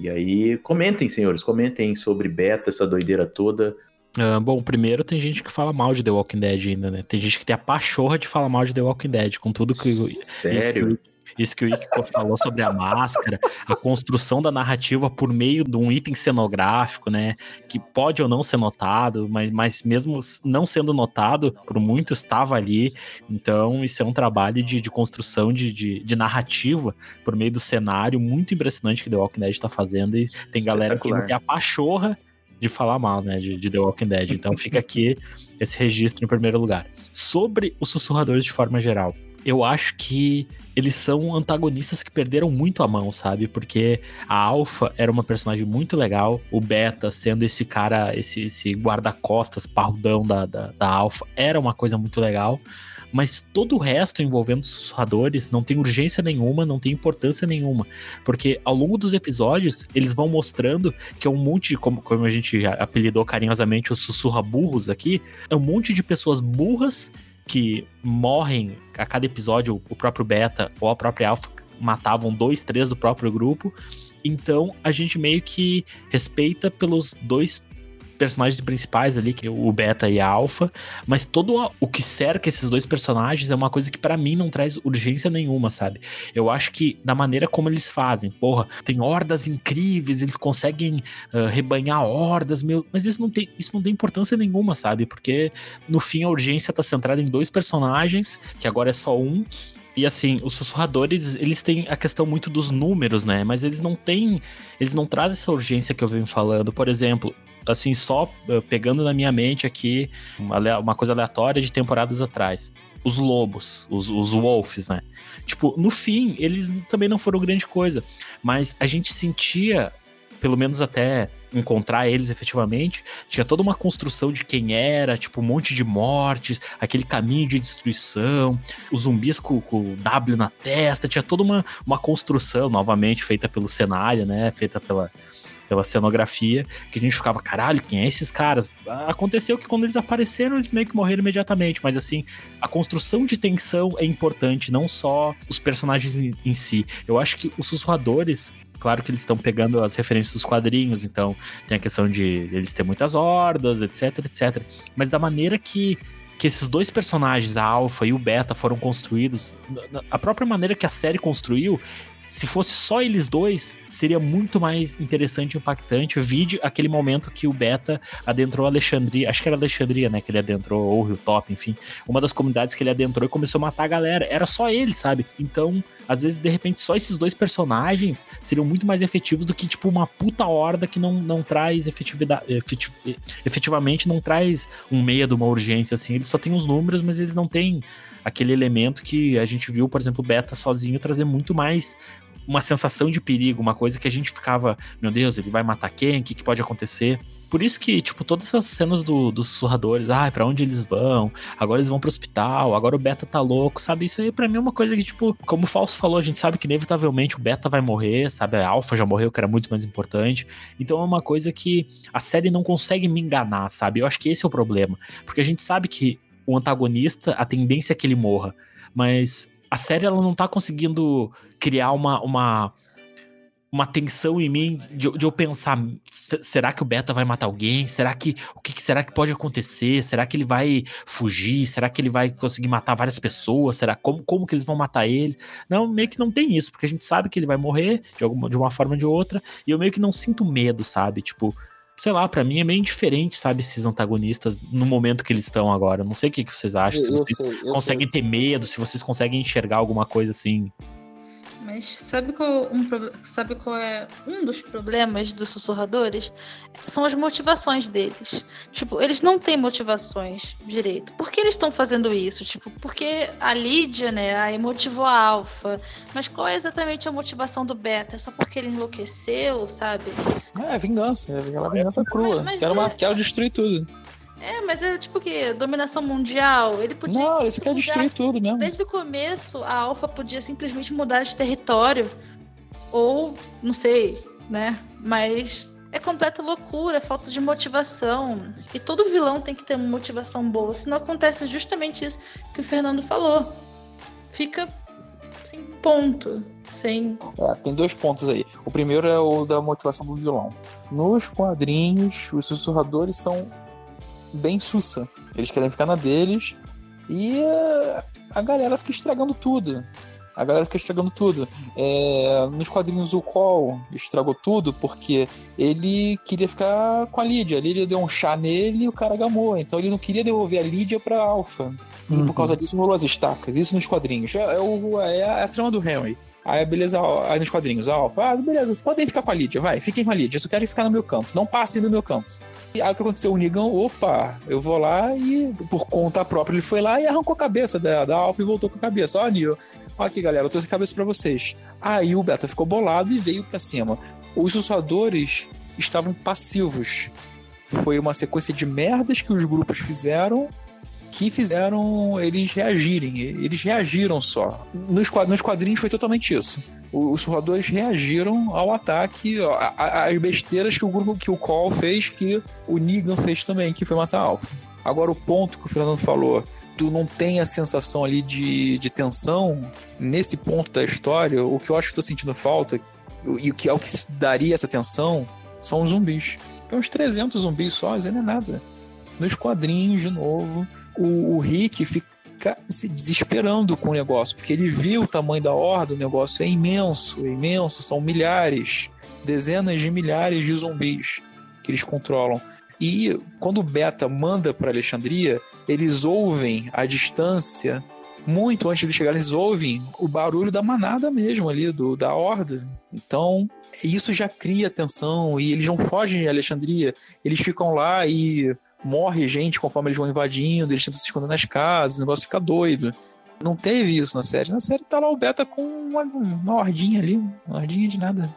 E aí, comentem, senhores, comentem sobre Beta, essa doideira toda.
Uh, bom, primeiro tem gente que fala mal de The Walking Dead ainda, né? Tem gente que tem a pachorra de falar mal de The Walking Dead, com tudo que.
Sério?
Isso que o Ico falou sobre a máscara, a construção da narrativa por meio de um item cenográfico, né? Que pode ou não ser notado, mas, mas mesmo não sendo notado, por muito estava ali. Então, isso é um trabalho de, de construção de, de, de narrativa por meio do cenário muito impressionante que The Walking Dead está fazendo. E tem galera que tem a pachorra de falar mal, né, de, de, The Walking Dead. Então fica aqui esse registro em primeiro lugar. Sobre os sussurradores de forma geral, eu acho que eles são antagonistas que perderam muito a mão, sabe? Porque a Alpha era uma personagem muito legal, o Beta sendo esse cara, esse, esse guarda-costas parrudão da, da, da Alpha, era uma coisa muito legal mas todo o resto envolvendo os sussurradores não tem urgência nenhuma, não tem importância nenhuma, porque ao longo dos episódios eles vão mostrando que é um monte de, como, como a gente apelidou carinhosamente os sussurra-burros aqui, é um monte de pessoas burras que morrem a cada episódio, o próprio Beta ou a própria Alpha matavam dois, três do próprio grupo. Então a gente meio que respeita pelos dois personagens principais ali, que é o Beta e a Alpha, mas todo o que cerca esses dois personagens é uma coisa que para mim não traz urgência nenhuma, sabe? Eu acho que da maneira como eles fazem, porra, tem hordas incríveis, eles conseguem uh, rebanhar hordas, meu, mas isso não tem isso não tem importância nenhuma, sabe? Porque no fim a urgência tá centrada em dois personagens, que agora é só um, e assim, os sussurradores, eles têm a questão muito dos números, né? Mas eles não têm. Eles não trazem essa urgência que eu venho falando. Por exemplo, assim, só eh, pegando na minha mente aqui uma, coisa aleatória de temporadas atrás. Os lobos, os, os wolves, né? Tipo, no fim, eles também não foram grande coisa. Mas a gente sentia, pelo menos até encontrar eles efetivamente, tinha toda uma construção de quem era, tipo, um monte de mortes, aquele caminho de destruição, os zumbis com, com o W na testa, tinha toda uma, uma construção, novamente, feita pelo cenário, né? Feita pela, pela cenografia, que a gente ficava, caralho, quem é esses caras? Aconteceu que quando eles apareceram, eles meio que morreram imediatamente, mas assim, a construção de tensão é importante, não só os personagens em, em si. Eu acho que os sussurradores, claro que eles estão pegando as referências dos quadrinhos, então tem a questão de eles ter muitas hordas, etc, etc. Mas da maneira que que esses dois personagens, a Alpha e o Beta, foram construídos, a própria maneira que a série construiu, se fosse só eles dois, seria muito mais interessante e impactante. Vide aquele momento que o Beta adentrou Alexandria, acho que era Alexandria, né? Que ele adentrou, ou Rio Top, enfim. Uma das comunidades que ele adentrou e começou a matar a galera. Era só ele, sabe? Então, às vezes, de repente, só esses dois personagens seriam muito mais efetivos do que, tipo, uma puta horda que não, não traz efetividade. Efetiv, efetivamente não traz um medo, uma urgência, assim. Eles só têm os números, mas eles não têm aquele elemento que a gente viu, por exemplo, o Beta sozinho trazer muito mais uma sensação de perigo, uma coisa que a gente ficava, meu Deus, ele vai matar quem? O que, que pode acontecer? Por isso que, tipo, todas essas cenas do, dos sussurradores, ah, para onde eles vão? Agora eles vão pro hospital, agora o Beta tá louco, sabe? Isso aí pra mim é uma coisa que, tipo, como o Falso falou, a gente sabe que inevitavelmente o Beta vai morrer, sabe? A Alpha já morreu, que era muito mais importante. Então é uma coisa que a série não consegue me enganar, sabe? Eu acho que esse é o problema. Porque a gente sabe que o antagonista, a tendência é que ele morra. Mas a série ela não tá conseguindo criar uma, uma, uma tensão em mim de, de eu pensar, será que o Beta vai matar alguém? Será que o que será que pode acontecer? Será que ele vai fugir? Será que ele vai conseguir matar várias pessoas? Será como como que eles vão matar ele? Não, meio que não tem isso, porque a gente sabe que ele vai morrer de alguma de uma forma ou de outra, e eu meio que não sinto medo, sabe? Tipo, sei lá, para mim é meio diferente, sabe, esses antagonistas no momento que eles estão agora. Não sei o que, que vocês acham, se vocês sei, conseguem sei. ter medo, se vocês conseguem enxergar alguma coisa assim.
Mas sabe qual, um, sabe qual é um dos problemas dos sussurradores? São as motivações deles. Tipo, eles não têm motivações direito. Por que eles estão fazendo isso? Tipo, porque a Lídia, né, aí motivou a Alpha. Mas qual é exatamente a motivação do Beta? É só porque ele enlouqueceu, sabe?
É, vingança. É aquela vingança crua. Mas, mas quero, é... quero destruir tudo.
É, mas é tipo que dominação mundial. Ele podia.
Não, isso quer destruir tudo mesmo.
Desde o começo, a Alpha podia simplesmente mudar de território. Ou, não sei, né? Mas é completa loucura, é falta de motivação. E todo vilão tem que ter uma motivação boa. Senão acontece justamente isso que o Fernando falou. Fica sem ponto. Sem.
É, tem dois pontos aí. O primeiro é o da motivação do vilão. Nos quadrinhos, os sussurradores são bem sussa. Eles querem ficar na deles e uh, a galera fica estragando tudo. A galera fica estragando tudo. É, nos quadrinhos, o Cole estragou tudo porque ele queria ficar com a Lídia. A Lídia deu um chá nele e o cara gamou. Então ele não queria devolver a Lídia pra Alpha. E uhum. por causa disso rolou as estacas. Isso nos quadrinhos. É, é, o, é a trama do Henry. Aí, beleza, aí nos quadrinhos, a Alpha, ah, beleza, podem ficar com a Lídia, vai, fiquem com a Lídia, só quero ficar no meu canto, não passem do meu canto. E aí o que aconteceu? O Nigão, opa, eu vou lá e, por conta própria, ele foi lá e arrancou a cabeça da, da Alpha e voltou com a cabeça. Ó, Nil, ó aqui, galera, eu trouxe a cabeça pra vocês. Aí o Beta ficou bolado e veio pra cima. Os sussurradores estavam passivos. Foi uma sequência de merdas que os grupos fizeram que fizeram eles reagirem. Eles reagiram só. Nos quadrinhos foi totalmente isso. Os surradores reagiram ao ataque, às besteiras que o grupo, que o Call fez, que o Negan fez também, que foi matar Alpha. Agora, o ponto que o Fernando falou, tu não tem a sensação ali de, de tensão nesse ponto da história, o que eu acho que tô sentindo falta, e o que é o que daria essa tensão, são os zumbis. Tem uns 300 zumbis só, isso não é nada. Nos quadrinhos, de novo, o, o Rick fica se desesperando com o negócio, porque ele viu o tamanho da horda, o negócio é imenso, é imenso, são milhares, dezenas de milhares de zumbis que eles controlam. E quando o Beta manda para Alexandria, eles ouvem a distância, muito antes de chegar, eles ouvem o barulho da manada mesmo ali, do, da horda. Então, isso já cria tensão e eles não fogem de Alexandria, eles ficam lá e morre gente conforme eles vão invadindo, eles tentam se esconder nas casas, o negócio fica doido. Não teve isso na série. Na série tá lá o Beta com uma, uma ordinha ali, uma ordinha de nada.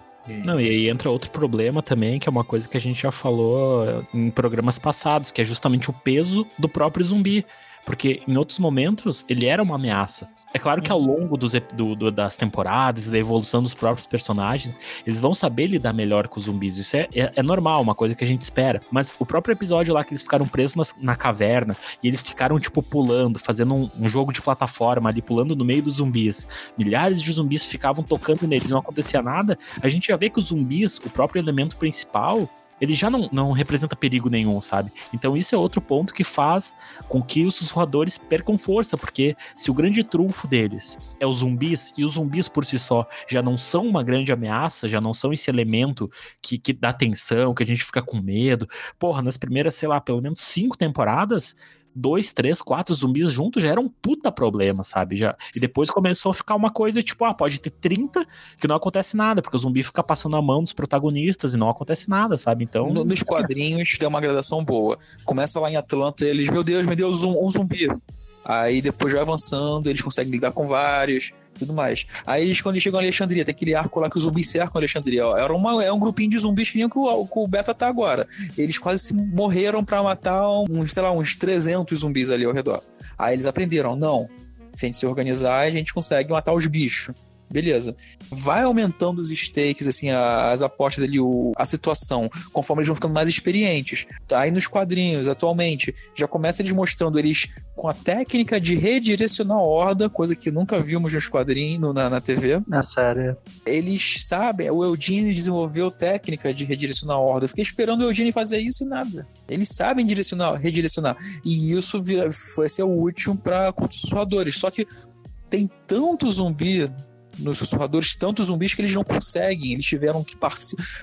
Não, e aí entra outro problema também, que é uma coisa que a gente já falou em programas passados, que é justamente o peso do próprio zumbi. Porque em outros momentos ele era uma ameaça. É claro que ao uhum. longo dos, do, do, das temporadas e da evolução dos próprios personagens, eles vão saber lidar melhor com os zumbis. Isso é, é, é normal, uma coisa que a gente espera. Mas o próprio episódio lá que eles ficaram presos nas, na caverna e eles ficaram, tipo, pulando, fazendo um, um, jogo de plataforma ali, pulando no meio dos zumbis. Milhares de zumbis ficavam tocando neles, não acontecia nada. A gente já vê que os zumbis, o próprio elemento principal, ele já não, não representa perigo nenhum, sabe? Então isso é outro ponto que faz com que os sussurradores percam força, porque se o grande trunfo deles é os zumbis, e os zumbis por si só já não são uma grande ameaça, já não são esse elemento que, que dá tensão, que a gente fica com medo. Porra, nas primeiras, sei lá, pelo menos cinco temporadas, dois, três, quatro zumbis juntos já era um puta problema, sabe? Já, e depois começou a ficar uma coisa tipo, ah, pode ter 30 que não acontece nada, porque o zumbi fica passando a mão dos protagonistas e não acontece nada, sabe? Então.
No, nos quadrinhos deu uma gradação boa. Começa lá em Atlanta, eles, meu Deus, meu Deus, um, um zumbi. Aí depois vai avançando, eles conseguem lidar com vários tudo mais. Aí eles, quando eles chegam em Alexandria, tem aquele arco lá que os zumbis cercam Alexandria. Ó, era uma, é um grupinho de zumbis que nem o, que o Beta tá agora. Eles quase se morreram para matar uns, sei lá, uns 300 zumbis ali ao redor. Aí eles aprenderam, não, se a gente se organizar, a gente consegue matar os bichos beleza. Vai aumentando os stakes, assim, as apostas ali, o, a situação, conforme eles vão ficando mais experientes. Aí nos quadrinhos, atualmente, já começa eles mostrando eles com a técnica de redirecionar a horda, coisa que nunca vimos nos quadrinhos, na, na TV.
Na série.
Eles sabem, o Eugene desenvolveu técnica de redirecionar a horda. Eu fiquei esperando o Eugene fazer isso e nada. Eles sabem direcionar, redirecionar. E isso vira, foi ser útil para contra os suadores. Só que tem tanto zumbi nos sussurradores tantos zumbis que eles não conseguem. Eles tiveram que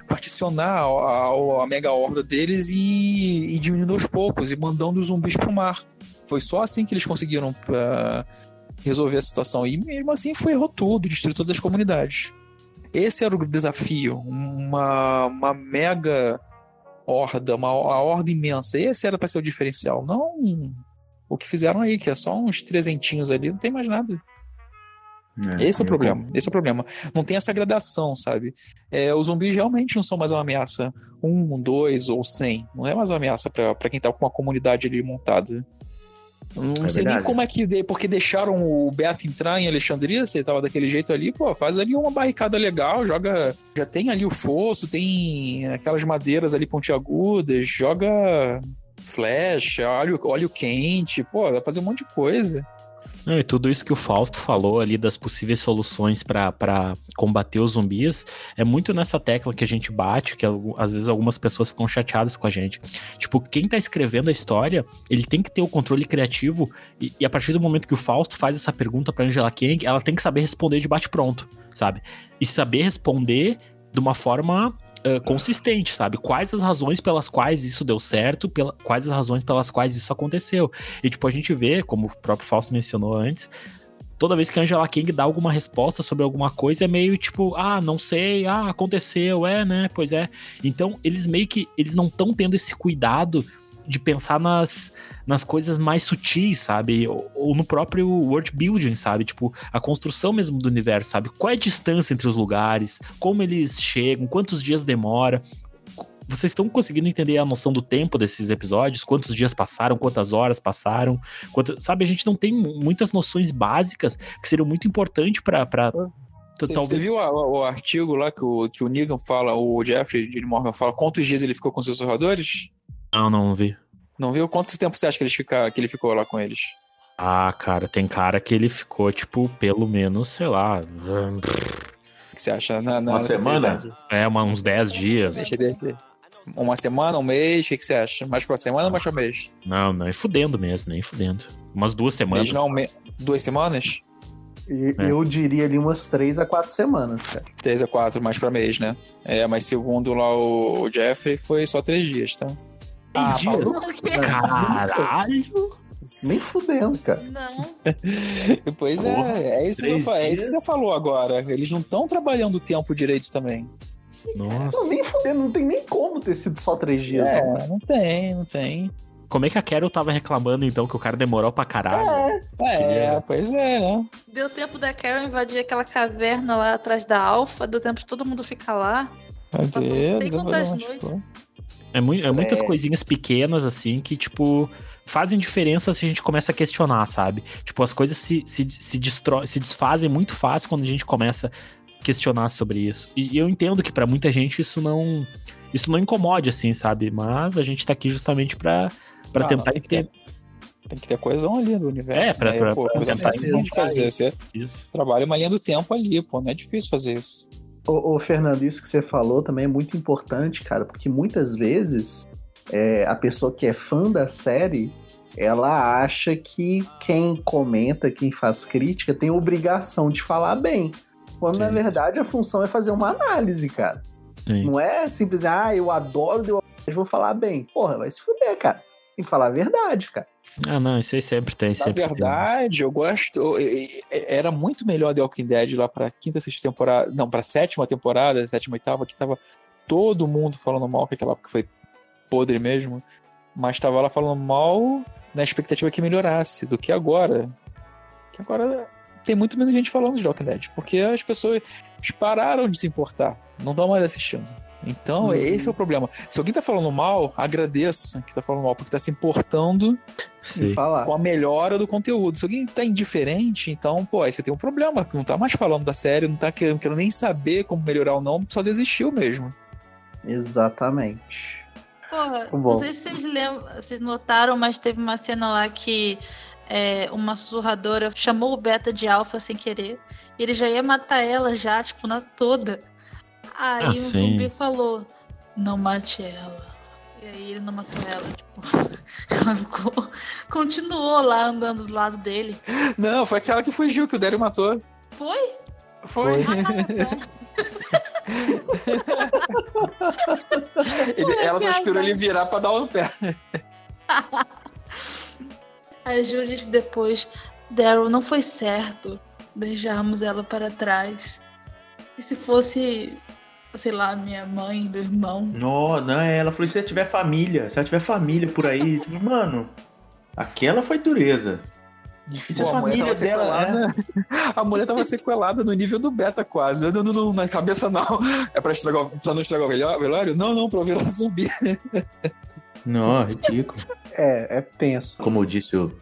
particionar a, a, a mega horda deles e, e diminuindo aos poucos e mandando os zumbis pro mar. Foi só assim que eles conseguiram uh, resolver a situação. E mesmo assim foi errou tudo, destruiu todas as comunidades. Esse era o desafio, uma, uma mega horda, uma, uma horda imensa. Esse era para ser o diferencial, não o que fizeram aí, que é só uns trezentinhos ali, não tem mais nada. É, esse é o problema. Como... Esse é o problema. Não tem essa gradação, sabe? É, os zumbis realmente não são mais uma ameaça. Um, dois ou cem. Não é mais uma ameaça para quem tá com uma comunidade ali montada. Não é sei verdade. nem como é que. Porque deixaram o Beto entrar em Alexandria, se ele tava daquele jeito ali, pô, faz ali uma barricada legal, joga. Já tem ali o fosso, tem aquelas madeiras ali pontiagudas, joga flecha, óleo, óleo quente, pô, dá pra fazer um monte de coisa.
Não, e tudo isso que o Fausto falou ali das possíveis soluções para combater os zumbis é muito nessa tecla que a gente bate, que às vezes algumas pessoas ficam chateadas com a gente. Tipo, quem tá escrevendo a história, ele tem que ter o controle criativo e, e a partir do momento que o Fausto faz essa pergunta para Angela Kang, ela tem que saber responder de bate-pronto, sabe? E saber responder de uma forma uh, consistente, sabe? Quais as razões pelas quais isso deu certo, pela, quais as razões pelas quais isso aconteceu. E, tipo, a gente vê, como o próprio Fausto mencionou antes, toda vez que a Angela King dá alguma resposta sobre alguma coisa, é meio tipo, ah, não sei, ah, aconteceu, é, né, pois é. Então, eles meio que, eles não estão tendo esse cuidado de pensar nas, nas coisas mais sutis, sabe? Ou, ou, no próprio world building, sabe? Tipo, a construção mesmo do universo, sabe? Qual é a distância entre os lugares, como eles chegam, quantos dias demora. Vocês estão conseguindo entender a noção do tempo desses episódios? Quantos dias passaram? Quantas horas passaram? Quanto, sabe, a gente não tem muitas noções básicas que seriam muito importantes para
você, talvez... viu o, o, artigo lá que o, que o Negan fala, o Jeffrey de Morgan fala, quantos dias ele ficou com seus sussurradores?
Não, não vi.
Não viu? Quanto tempo você acha que, eles fica, que ele ficou lá com eles?
Ah, cara, tem cara que ele ficou, tipo, pelo menos, sei lá. O
que você acha? Na, na
uma semana?
É, uma, uns 10 dias.
Deixa eu Uma semana, um mês? O que, que você acha? Mais pra semana ou mais pra mês?
Não, nem fudendo mesmo, nem fudendo. Umas duas semanas. Mês
não, me... duas semanas?
E, é. Eu diria ali umas três a quatro semanas, cara.
Três a quatro, mais pra mês, né? É, mas segundo lá o Jeffrey, foi só três dias, tá?
Ah, dias? Caralho! Nem fudendo, cara.
Não.
pois é, Porra, é, é, isso que eu, é isso que você falou agora. Eles não estão trabalhando o tempo direito também.
Nossa. Não, nem fudendo, não tem nem como ter sido só três dias,
é, não. Não tem, não tem.
Como é que a Carol tava reclamando, então, que o cara demorou pra caralho?
É, é pois é, né?
Deu tempo da Carol invadir aquela caverna lá atrás da Alpha, deu tempo de todo mundo ficar lá.
Passou não sei quantas noites. Tipo...
É, mu é muitas é. coisinhas pequenas, assim, que, tipo, fazem diferença se a gente começa a questionar, sabe? Tipo, as coisas se, se, se, se desfazem muito fácil quando a gente começa a questionar sobre isso. E, e eu entendo que para muita gente isso não isso não incomode, assim, sabe? Mas a gente tá aqui justamente para para tentar
ter, tem que ter coesão ali no universo.
É, pra,
né?
pra,
pô,
pra
tentar fazer. Você isso. trabalha uma linha do tempo ali, pô, não é difícil fazer isso.
Ô, ô, Fernando, isso que você falou também é muito importante, cara, porque muitas vezes é, a pessoa que é fã da série ela acha que quem comenta, quem faz crítica, tem obrigação de falar bem. Quando Sim. na verdade a função é fazer uma análise, cara. Sim. Não é simples, ah, eu adoro The Walking Dead, vou falar bem. Porra, vai se fuder, cara. Tem que falar a verdade, cara.
Ah, não, isso aí sempre tem.
Na verdade, tem. eu gosto. Era muito melhor The Walking Dead lá pra quinta, sexta temporada. Não, pra sétima temporada, sétima, oitava, que tava todo mundo falando mal, que aquela época foi podre mesmo. Mas tava lá falando mal na expectativa que melhorasse do que agora. Que agora tem muito menos gente falando de Walking Dead, porque as pessoas pararam de se importar, não estão mais assistindo. Então, uhum. esse é o problema. Se alguém tá falando mal, agradeça que tá falando mal, porque tá se importando Sim. com a melhora do conteúdo. Se alguém tá indiferente, então, pô, aí você tem um problema, não tá mais falando da série, não tá querendo, querendo nem saber como melhorar ou não, só desistiu mesmo.
Exatamente.
Porra, não sei se vocês lembram, vocês notaram, mas teve uma cena lá que é, uma sussurradora chamou o Beta de Alpha sem querer. E ele já ia matar ela já, tipo, na toda. Aí ah, um sim. zumbi falou, não mate ela. E aí ele não matou ela, tipo. ela ficou. Continuou lá andando do lado dele.
Não, foi aquela que fugiu que o Dario matou.
Foi?
Foi. foi. ele, ela só esperou ele virar pra dar um pé.
A Judith depois, Daryl, não foi certo deixarmos ela para trás. E se fosse, sei lá, minha mãe, meu irmão?
Não, não, ela falou: se ela tiver família, se ela tiver família por aí, tipo, mano, aquela foi dureza.
Difícil Pô, a, a família dela, né? A mulher tava sequelada no nível do beta quase. Não, não, não, na cabeça não. É pra, estragar, pra não estragar o velório? Não, não, pra virar zumbi.
Não, ridículo.
É, é tenso.
Como disse o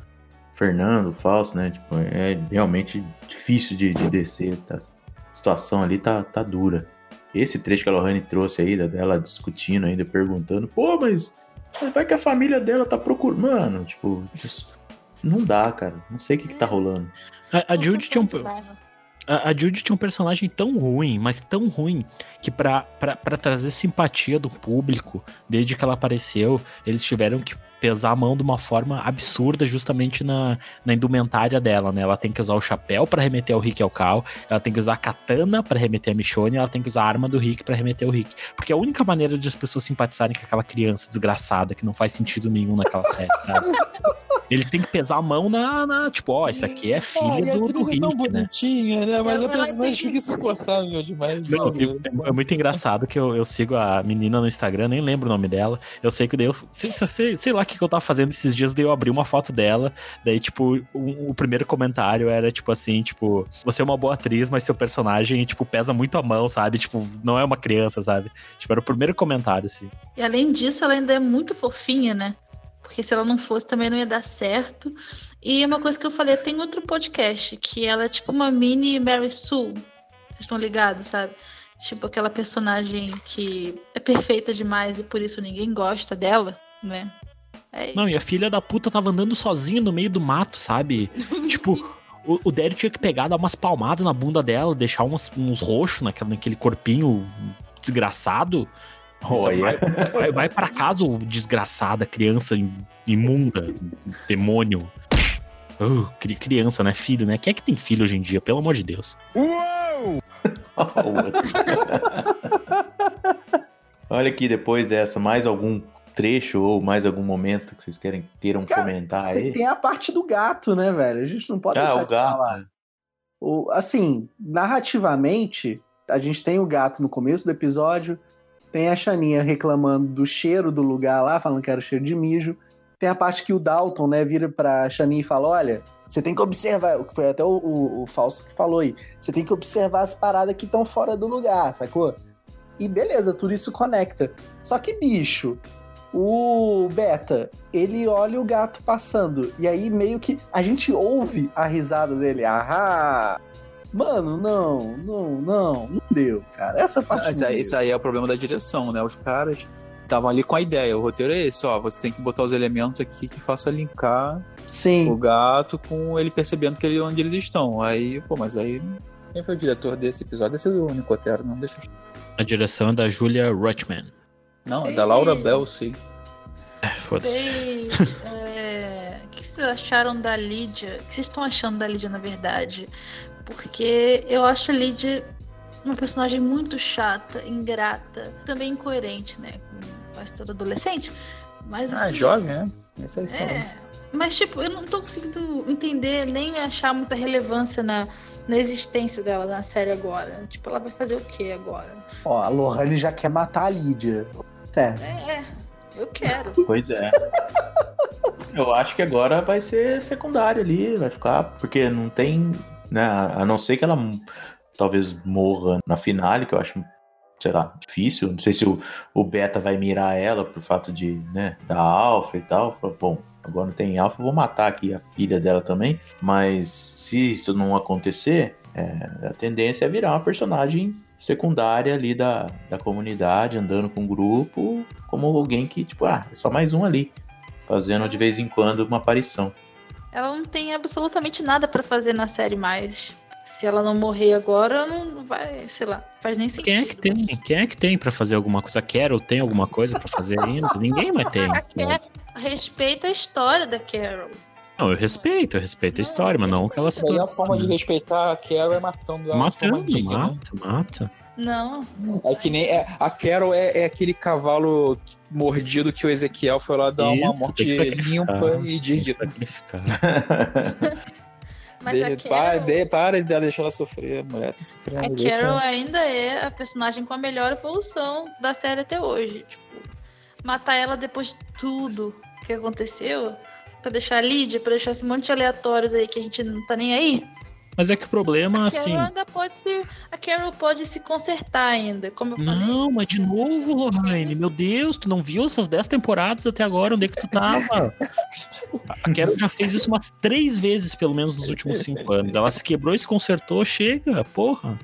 Fernando, o Fausto, né? Tipo, é realmente difícil de, de descer. Tá? A situação ali tá, tá dura. Esse trecho que a Lohane trouxe aí, dela discutindo ainda, perguntando, pô, mas vai que a família dela tá procurando. Mano, tipo. Não dá, cara. Não sei o que, que tá rolando.
A, a Judy tinha um. A, a Judy tinha um personagem tão ruim, mas tão ruim, que para trazer simpatia do público, desde que ela apareceu, eles tiveram que pesar a mão de uma forma absurda justamente na, na indumentária dela, né? Ela tem que usar o chapéu para remeter ao Rick e ao Cal, ela tem que usar a katana para remeter a Michonne, ela tem que usar a arma do Rick para remeter ao Rick. Porque a única maneira de as pessoas simpatizarem com aquela criança desgraçada que não faz sentido nenhum naquela série, sabe? Eles têm que pesar a mão na, na tipo, ó, oh, isso aqui é filha do, do Rick, é tão
né? bonitinha, né? Mas a personagem fica insuportável demais. Não,
é, é, muito engraçado que eu, eu sigo a menina no Instagram, nem lembro o nome dela. Eu sei que daí eu, sei, sei, sei lá o que, que eu tava fazendo esses dias, daí eu abri uma foto dela, daí, tipo, o, o primeiro comentário era, tipo assim, tipo, você é uma boa atriz, mas seu personagem, tipo, pesa muito a mão, sabe? Tipo, não é uma criança, sabe? Tipo, era o primeiro comentário, assim.
E além disso, ela ainda é muito fofinha, né? porque se ela não fosse também não ia dar certo. E uma coisa que eu falei, tem outro podcast que ela é tipo uma mini Mary Sue. Vocês estão ligados, sabe? Tipo aquela personagem que é perfeita demais e por isso ninguém gosta dela, né?
É não, e a filha da puta tava andando sozinha no meio do mato, sabe? tipo, o, o Derry tinha que pegar, dar umas palmadas na bunda dela, deixar uns, uns roxos naquele, naquele corpinho desgraçado. Vai, vai, vai para casa, o desgraçada, criança imunda, demônio. Uh, criança, né? Filho, né? Quem é que tem filho hoje em dia? Pelo amor de Deus. Uou!
Olha aqui, depois dessa, mais algum trecho ou mais algum momento que vocês querem, queiram Cara, comentar aí?
Tem a parte do gato, né, velho? A gente não pode ah, deixar de gato. falar. O, assim, narrativamente, a gente tem o gato no começo do episódio, tem a Xaninha reclamando do cheiro do lugar lá, falando que era o cheiro de mijo. Tem a parte que o Dalton, né, vira pra Xaninha e fala: olha, você tem que observar, que foi até o, o, o Falso que falou aí, você tem que observar as paradas que estão fora do lugar, sacou? E beleza, tudo isso conecta. Só que, bicho, o Beta, ele olha o gato passando, e aí meio que a gente ouve a risada dele. Ahá! Mano, não, não, não, não deu, cara. Essa parte.
Mas aí, isso aí é o problema da direção, né? Os caras estavam ali com a ideia. O roteiro é esse, ó. Você tem que botar os elementos aqui que faça linkar
Sim.
o gato com ele percebendo que ele, onde eles estão. Aí, pô, mas aí Quem foi o diretor desse episódio? Esse é do Nicotero, não deixa
A direção é da Julia Rutman.
Não, é da Laura Bell, sim.
É, foda-se.
É... O que vocês acharam da Lídia? O que vocês estão achando da Lídia, na verdade? Porque eu acho a Lídia uma personagem muito chata, ingrata, também incoerente, né? Com quase todo adolescente. Mas,
ah,
assim,
jovem, né? Essa
é, é Mas, tipo, eu não tô conseguindo entender nem achar muita relevância na, na existência dela na série agora. Tipo, ela vai fazer o que agora?
Ó, a Lohane já quer matar a Lídia.
Certo. É, eu quero.
Pois é. Eu acho que agora vai ser secundário ali, vai ficar, porque não tem, né, a não ser que ela talvez morra na finale, que eu acho, sei lá, difícil. Não sei se o, o Beta vai mirar ela por fato de, né, da Alpha e tal. Bom, agora não tem Alpha, vou matar aqui a filha dela também. Mas se isso não acontecer, é, a tendência é virar uma personagem secundária ali da, da comunidade, andando com o grupo, como alguém que, tipo, ah, é só mais um ali, fazendo de vez em quando uma aparição.
Ela não tem absolutamente nada para fazer na série mais se ela não morrer agora, não vai, sei lá, faz nem sentido.
Quem é que tem? Quem é que tem para fazer alguma coisa? A Carol tem alguma coisa para fazer ainda? Ninguém mais tem. A
Carol, respeita a história da Carol.
Não, eu respeito, eu respeito a história, mas não que ela se
torne. A forma de respeitar a Carol é matando ela.
Matando, mata, mata.
Não.
É que nem. É, a Carol é, é, aquele cavalo mordido que o Ezequiel foi lá dar Isso, uma morte limpa e digna.
Mas de, a Carol...
de, para de deixar ela sofrer, a mulher tá sofrendo.
A Carol ainda é a personagem com a melhor evolução da série até hoje. Tipo, matar ela depois de tudo que aconteceu, pra deixar a Lídia, pra deixar esse monte de aleatórios aí que a gente não tá nem aí.
Mas é que o problema,
a
assim.
Pode, a Carol pode se consertar ainda, como eu
falei. Não, mas de novo, Lorraine, meu Deus, tu não viu essas 10 temporadas até agora? Onde é que tu tava? A Carol já fez isso umas três vezes, pelo menos, nos últimos cinco anos. Ela se quebrou e se consertou, chega, porra.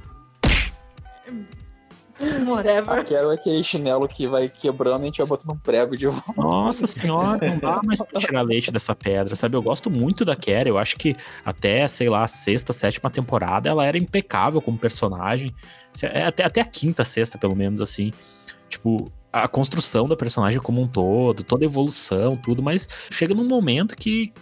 Whatever.
Ah, quero aquele chinelo que vai quebrando e a gente vai botando um prego de volta.
Nossa senhora, não dá mais pra tirar leite dessa pedra, sabe? Eu gosto muito da Kera, eu acho que até, sei lá, a sexta, sétima temporada ela era impecável como personagem. É, até, até a quinta, sexta, pelo menos, assim. Tipo, a construção da personagem como um todo, toda a evolução, tudo, mas chega num momento que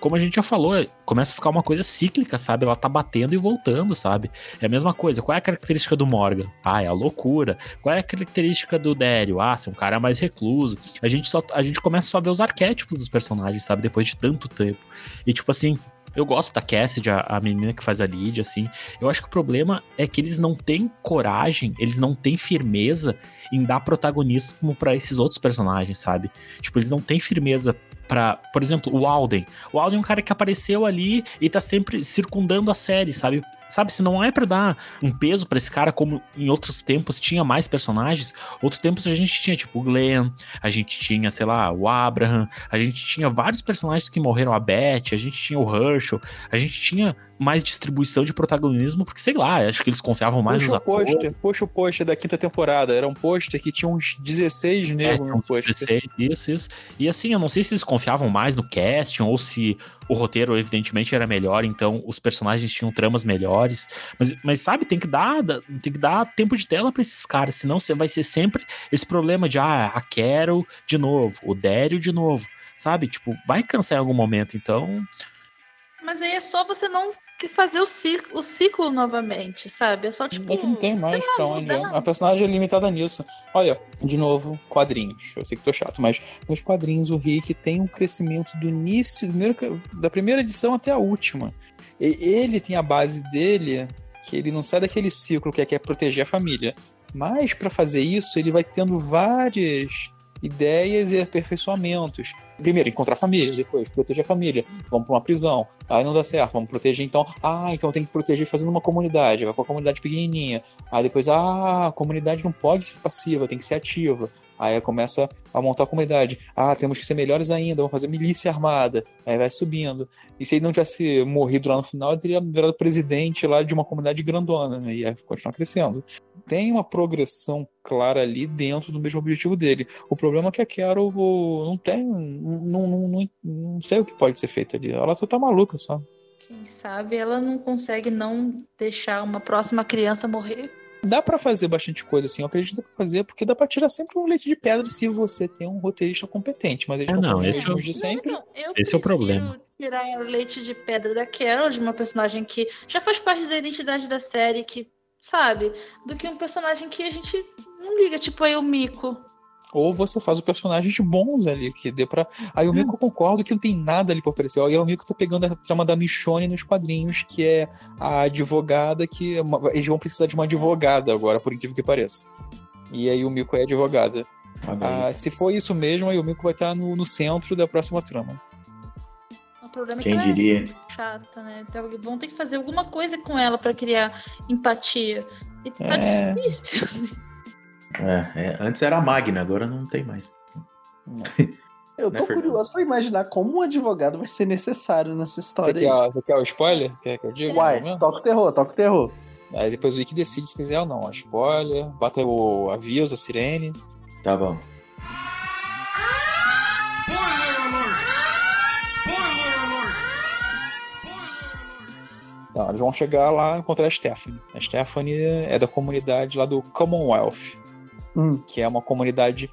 como a gente já falou, começa a ficar uma coisa cíclica, sabe? Ela tá batendo e voltando, sabe? É a mesma coisa. Qual é a característica do Morgan? Ah, é a loucura. Qual é a característica do Dario? Ah, ser um cara mais recluso. A gente, só, a gente começa só a ver os arquétipos dos personagens, sabe? Depois de tanto tempo. E tipo assim, eu gosto da Cassidy, a, a, menina que faz a Lydia, assim. Eu acho que o problema é que eles não têm coragem, eles não têm firmeza em dar protagonismo para esses outros personagens, sabe? Tipo, eles não têm firmeza para, por exemplo, o Alden. O Alden é um cara que apareceu ali e tá sempre circundando a série, sabe? Sabe, se não é para dar um peso para esse cara como em outros tempos tinha mais personagens, outros tempos a gente tinha tipo o Glenn, a gente tinha, sei lá, o Abraham, a gente tinha vários personagens que morreram, a Beth, a gente tinha o Herschel, a gente tinha mais distribuição de protagonismo, porque sei lá, acho que eles confiavam mais
puxa nos pôster, Puxa o pôster da quinta temporada, era um pôster que tinha uns 16 negros é, no pôster. 16,
isso, isso. E assim, eu não sei se eles confiavam mais no casting ou se o roteiro, evidentemente, era melhor, então os personagens tinham tramas melhores. Mas, mas sabe, tem que dar, tem que dar tempo de tela para esses caras, senão vai ser sempre esse problema de ah, a Carol de novo, o Dério de novo. Sabe? Tipo, vai cansar em algum momento, então.
Mas aí é só você não fazer o ciclo, o ciclo novamente, sabe? É só tipo.
É que não tem mais pra onde. A personagem é limitada nisso. Olha, de novo, quadrinhos. Eu sei que tô chato, mas nos quadrinhos o Rick tem um crescimento do início, da primeira edição até a última. Ele tem a base dele, que ele não sai daquele ciclo que é, que é proteger a família. Mas para fazer isso, ele vai tendo várias ideias e aperfeiçoamentos. Primeiro, encontrar a família, depois proteger a família. Vamos para uma prisão. Aí não dá certo, vamos proteger então. Ah, então tem que proteger fazendo uma comunidade. Vai para uma comunidade pequenininha. Aí depois, ah, a comunidade não pode ser passiva, tem que ser ativa. Aí começa a montar a comunidade. Ah, temos que ser melhores ainda, vamos fazer milícia armada. Aí vai subindo. E se ele não tivesse morrido lá no final, ele teria virado presidente lá de uma comunidade grandona, né? E ia continuar crescendo. Tem uma progressão clara ali dentro do mesmo objetivo dele. O problema é que a Carol não tem. Não, não, não, não sei o que pode ser feito ali. Ela só tá maluca só.
sabe? Ela não consegue não deixar uma próxima criança morrer.
Dá para fazer bastante coisa assim, eu acredito que dá pra fazer, porque dá pra tirar sempre um leite de pedra se você tem um roteirista competente, mas eles
é,
não,
não esse é o...
de sempre.
Não, então,
esse é o problema.
tirar leite de pedra da Carol, de uma personagem que já faz parte da identidade da série, que, sabe? Do que um personagem que a gente não liga, tipo aí o Mico.
Ou você faz o personagens bons ali, que dê pra. Aí o Miko eu concordo que não tem nada ali pra aparecer. Aí o Miko tá pegando a trama da Michonne nos quadrinhos, que é a advogada que. Eles vão precisar de uma advogada agora, por incrível que pareça. E aí o Miko é advogada. Ah, se for isso mesmo, aí o Miko vai estar no, no centro da próxima trama.
Problema
Quem
é que
diria?
É chata, né? Então, vão ter que fazer alguma coisa com ela para criar empatia. E tá é... difícil.
É, é, antes era a Magna, agora não tem mais.
Eu tô é curioso pra imaginar como um advogado vai ser necessário nessa história.
Você quer, você quer o spoiler? Quer que eu diga?
Uai, toca o terror, toca o terror.
Aí depois o Wiki decide se quiser ou não. A spoiler, bota o aviso, a sirene.
Tá bom.
Então, eles vão chegar lá e encontrar a Stephanie. A Stephanie é da comunidade lá do Commonwealth hum. que é uma comunidade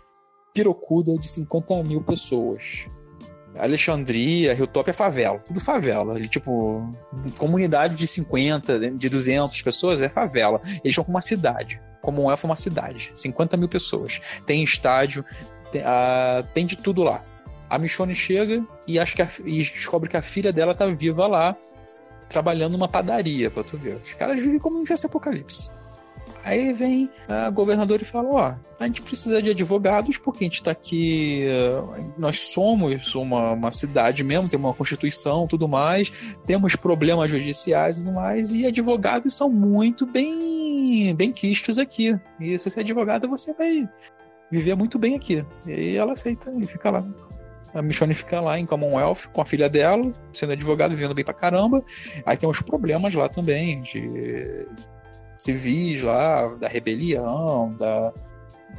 pirocuda de 50 mil pessoas. Alexandria, Hilltop é favela, tudo favela. Tipo, comunidade de 50, de 200 pessoas é favela. Eles estão com uma cidade. Como é uma cidade. 50 mil pessoas. Tem estádio, tem, a, tem de tudo lá. A Michonne chega e, acha que a, e descobre que a filha dela tá viva lá, trabalhando numa padaria, pra tu ver. Os caras vivem como se fosse apocalipse. Aí vem a governadora e fala: Ó, a gente precisa de advogados porque a gente está aqui. Eh, nós somos uma, uma cidade mesmo, tem uma constituição tudo mais, temos problemas judiciais e tudo mais, e advogados são muito bem, bem quistos aqui. E se você é advogado, você vai viver muito bem aqui. E aí ela aceita e fica lá. A Michonne fica lá em Commonwealth com a filha dela, sendo advogado, vivendo bem pra caramba. Aí tem uns problemas lá também de civis lá, da rebelião, da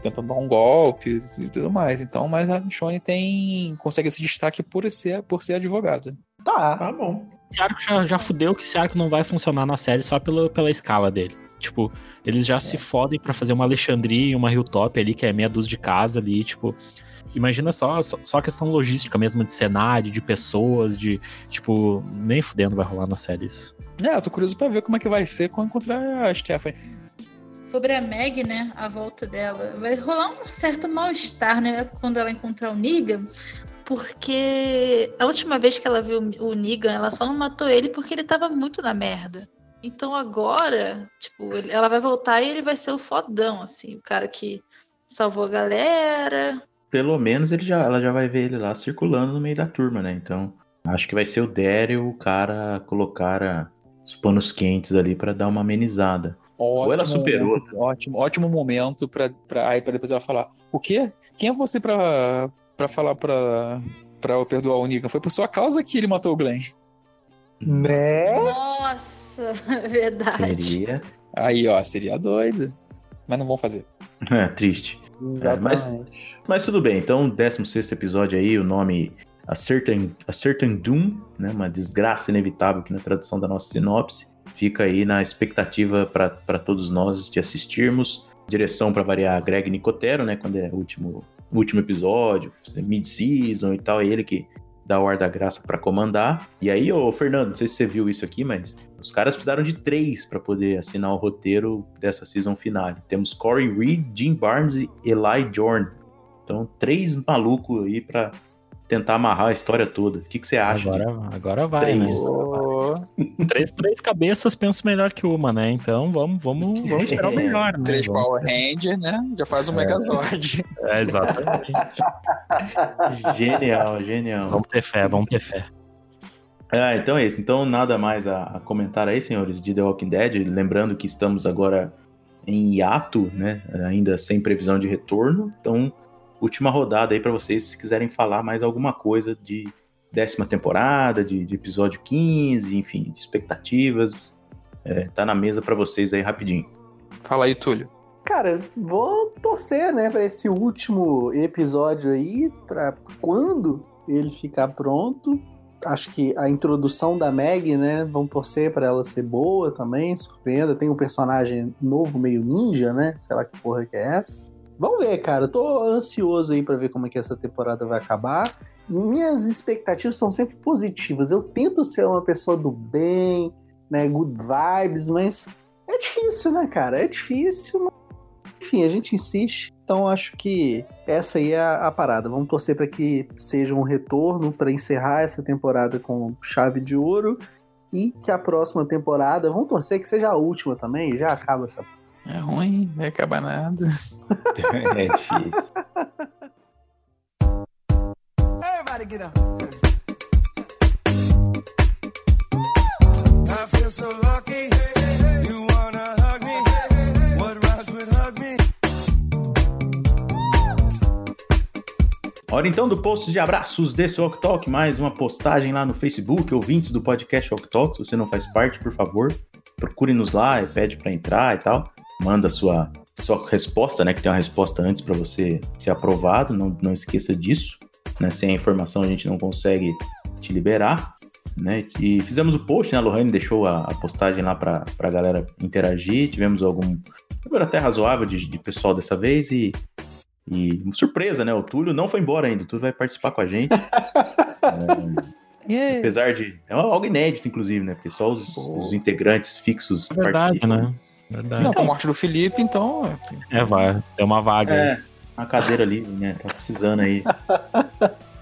tentando dar um golpe e tudo mais. Então, mas a Michonne tem consegue esse destaque por ser por ser advogada.
Tá,
tá bom.
Esse arco já, já fudeu que esse arco não vai funcionar na série só pelo, pela escala dele. Tipo, eles já é. se fodem para fazer uma Alexandria e uma Hilltop ali, que é meia dúzia de casa ali, tipo. Imagina só, só, só a questão logística mesmo, de cenário, de pessoas, de. Tipo, nem fudendo vai rolar na série isso.
É, eu tô curioso pra ver como é que vai ser quando encontrar a Stephanie.
Sobre a Meg, né, a volta dela, vai rolar um certo mal-estar, né, quando ela encontrar o Negan, porque a última vez que ela viu o Negan, ela só não matou ele porque ele tava muito na merda. Então agora, tipo, ela vai voltar e ele vai ser o fodão, assim, o cara que salvou a galera,
pelo menos ele já, ela já vai ver ele lá circulando no meio da turma, né? Então, acho que vai ser o Daryl o cara colocar os panos quentes ali para dar uma amenizada.
Ótimo Ou ela superou. Momento, né? ótimo, ótimo momento pra, pra, aí pra depois ela falar: O quê? Quem é você pra, pra falar pra, pra eu perdoar o Negan? Foi por sua causa que ele matou o Glenn.
Né?
Nossa, verdade.
Seria.
Aí, ó, seria doido. Mas não vão fazer.
É, triste.
Exatamente.
É, mas, mas, tudo bem, então, 16 episódio aí, o nome A Certain, A Certain Doom, né, uma desgraça inevitável aqui na tradução da nossa sinopse. Fica aí na expectativa para todos nós de assistirmos. Direção para variar Greg Nicotero, né, quando é o último, último episódio, mid-season e tal, é ele que dá o ar da graça para comandar. E aí, ô Fernando, não sei se você viu isso aqui, mas os caras precisaram de três para poder assinar o roteiro dessa season finale. Temos Corey Reed, Jim Barnes e Eli Jordan. Então, três malucos aí para tentar amarrar a história toda. O que, que você acha?
Agora, de... agora vai, três. né? Três, três cabeças penso melhor que uma, né? Então vamos, vamos, vamos esperar o melhor, né?
Três vamos... Power Ranger, né? Já faz um é. Megazord.
É, exatamente.
genial, genial.
Vamos ter fé, vamos ter fé.
Ah, então é isso. Então nada mais a, a, comentar aí, senhores, de The Walking Dead. Lembrando que estamos agora em hiato, né? Ainda sem previsão de retorno. Então, última rodada aí para vocês, se quiserem falar mais alguma coisa de décima temporada, de, de episódio 15, enfim, de expectativas. É, tá na mesa para vocês aí rapidinho.
Fala aí, Túlio.
Cara, vou torcer, né, para esse último episódio aí, para quando ele ficar pronto, acho que a introdução da Meg, né? Vamos torcer para ela ser boa também, surpreenda. Tem um personagem novo, meio ninja, né? Sei lá que porra que é essa. Vamos ver, cara. Eu tô ansioso aí para ver como é que essa temporada vai acabar. Minhas expectativas são sempre positivas. Eu tento ser uma pessoa do bem, né? Good vibes, mas é difícil, né, cara? É difícil, mas... enfim, a gente insiste. Então acho que essa aí é a, parada. Vamos torcer para que seja um retorno para encerrar essa temporada com chave de ouro e que a próxima temporada, vamos torcer que seja a última também, já acaba essa.
É ruim, não vai acabar nada.
é difícil. Everybody get up. I feel so lucky. Hora então do post de abraços desse Walk Talk, mais uma postagem lá no Facebook, ouvintes do podcast Walk Talk, se você não faz parte, por favor, procure-nos lá, pede para entrar e tal, manda sua, sua resposta, né, que tem uma resposta antes para você ser aprovado, não, não esqueça disso, né, sem a informação a gente não consegue te liberar, né, e fizemos o post, né, a Lohane deixou a, a postagem lá para a galera interagir, tivemos algum número até razoável de, de pessoal dessa vez e e surpresa, né? O Túlio não foi embora ainda. O Túlio vai participar com a gente. é, yeah. Apesar de. É algo inédito, inclusive, né? Porque só os, os integrantes fixos
é verdade, participam. Né?
Verdade. Não, com a morte do Felipe, então.
É, vai. Tem uma vaga.
É, aí. Uma cadeira ali, né? Tá precisando aí.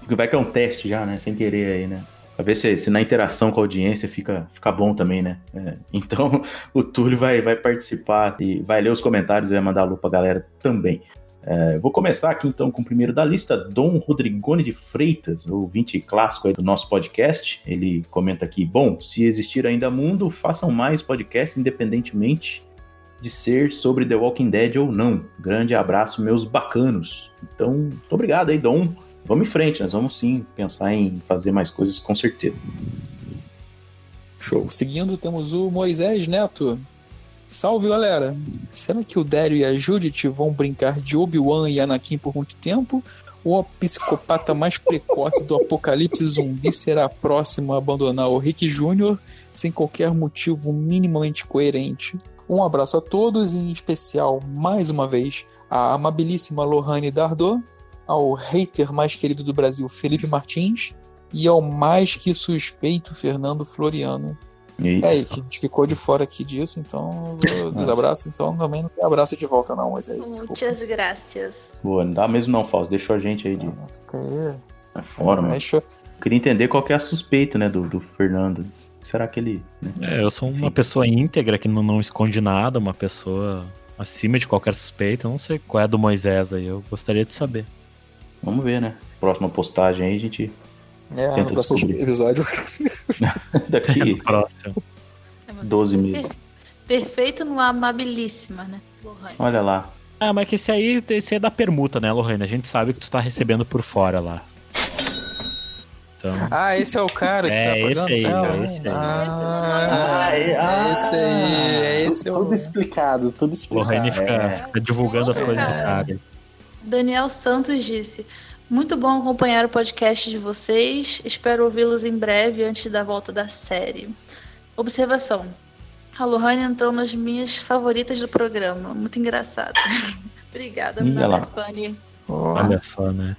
Vai que é um teste já, né? Sem querer aí, né? Pra ver se, se na interação com a audiência fica, fica bom também, né? É, então o Túlio vai, vai participar e vai ler os comentários e vai mandar alô pra galera também. É, vou começar aqui então com o primeiro da lista, Dom Rodrigone de Freitas, ouvinte clássico do nosso podcast. Ele comenta aqui: Bom, se existir ainda mundo, façam mais podcasts independentemente de ser sobre The Walking Dead ou não. Grande abraço, meus bacanos. Então, muito obrigado aí, Dom. Vamos em frente, nós vamos sim pensar em fazer mais coisas com certeza.
Show. Seguindo, temos o Moisés Neto. Salve galera! Será que o Dario e a Judith vão brincar de Obi-Wan e Anakin por muito tempo? Ou a psicopata mais precoce do apocalipse zumbi será a próxima a abandonar o Rick Jr. sem qualquer motivo minimamente coerente? Um abraço a todos, em especial, mais uma vez, a amabilíssima Lohane Dardot, ao hater mais querido do Brasil, Felipe Martins, e ao mais que suspeito Fernando Floriano. E... É, que a gente ficou de fora aqui disso, então nos abraço, então também não tem abraço de volta não, mas é isso.
Muitas graças.
Boa, não dá mesmo não, Fausto, deixou a gente aí de... Ah, fica aí. É fora, mano. Deixou... Queria entender qual que é a suspeita, né, do, do Fernando. Será que ele... Né?
É, eu sou uma pessoa íntegra que não, não esconde nada, uma pessoa acima de qualquer suspeita, eu não sei qual é a do Moisés aí, eu gostaria de saber.
Vamos ver, né? Próxima postagem aí a gente
é, no próximo descobrir. episódio.
Daqui. É próximo. 12 meses.
Perfeito no amabilíssima, né?
Lohane. Olha lá.
Ah, mas que esse aí, esse aí é da permuta, né, Lohane? A gente sabe que tu tá recebendo por fora lá.
Então... Ah, esse é o cara que
é,
tá
esse aí, é esse aí.
Ah, é esse aí. É esse
tudo, explicado, tudo explicado.
Lohane fica, é. fica divulgando as coisas do cara.
Daniel Santos disse: muito bom acompanhar o podcast de vocês. Espero ouvi-los em breve antes da volta da série. Observação: a Lohane entrou nas minhas favoritas do programa. Muito engraçado. Obrigada,
Minha Fanny. Olha só, né?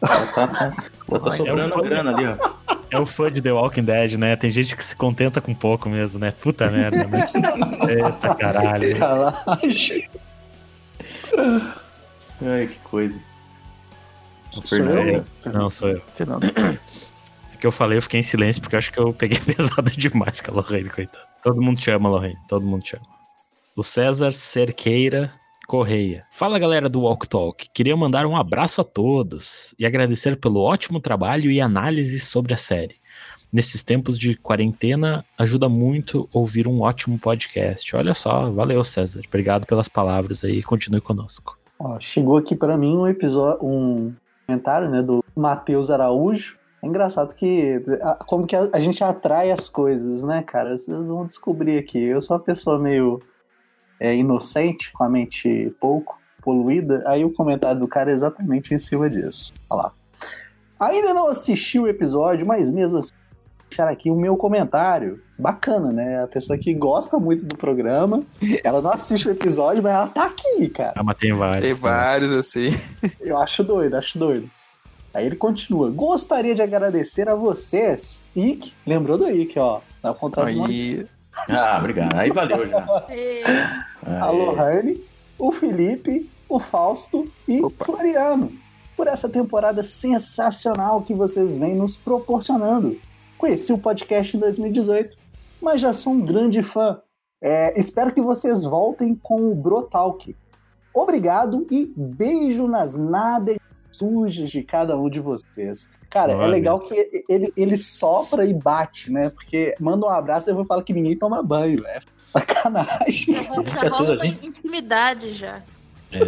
Tá, tá, sobrando é grana ali, ó.
É o fã de The Walking Dead, né? Tem gente que se contenta com pouco mesmo, né? Puta merda, né? Eita caralho.
Ai, que coisa.
O Fernando. Não, sou eu. Fernando. É que eu falei, eu fiquei em silêncio porque eu acho que eu peguei pesado demais com a Lorraine, coitado. Todo mundo te ama, Lorraine. Todo mundo te ama. O César Cerqueira Correia. Fala galera do Walk Talk. Queria mandar um abraço a todos e agradecer pelo ótimo trabalho e análise sobre a série. Nesses tempos de quarentena, ajuda muito ouvir um ótimo podcast. Olha só, valeu César. Obrigado pelas palavras aí. Continue conosco.
Ó, chegou aqui para mim um episódio, um comentário, né, do Matheus Araújo. É engraçado que como que a, a, gente atrai as coisas, né, cara? Vocês vão descobrir aqui. Eu sou uma pessoa meio é, inocente, com a mente pouco poluída. Aí o comentário do cara é exatamente em cima disso. Olha lá. Ainda não assisti o episódio, mas mesmo assim, deixar aqui o meu comentário. Bacana, né? A pessoa que gosta muito do programa, ela não assiste o episódio, mas ela tá aqui, cara.
Ah, mas tem vários.
Tem vários, assim.
Eu acho doido, acho doido. Aí ele continua. Gostaria de agradecer a vocês. Ike, lembrou do Ike, ó. Na contrato
Aí.
Ah, obrigado. Aí valeu já.
a Lohane, o Felipe, o Fausto e o Floriano. Por essa temporada sensacional que vocês vêm nos proporcionando. Conheci o podcast em 2018, mas já sou um grande fã. É, espero que vocês voltem com o Brotalk. Obrigado e beijo nas nádegas sujas de cada um de vocês. Cara, é Olha. é legal que ele, ele sopra e bate, né? Porque manda um abraço e eu vou falar que ninguém toma banho, é sacanagem.
Já, rola uma intimidade já.
É.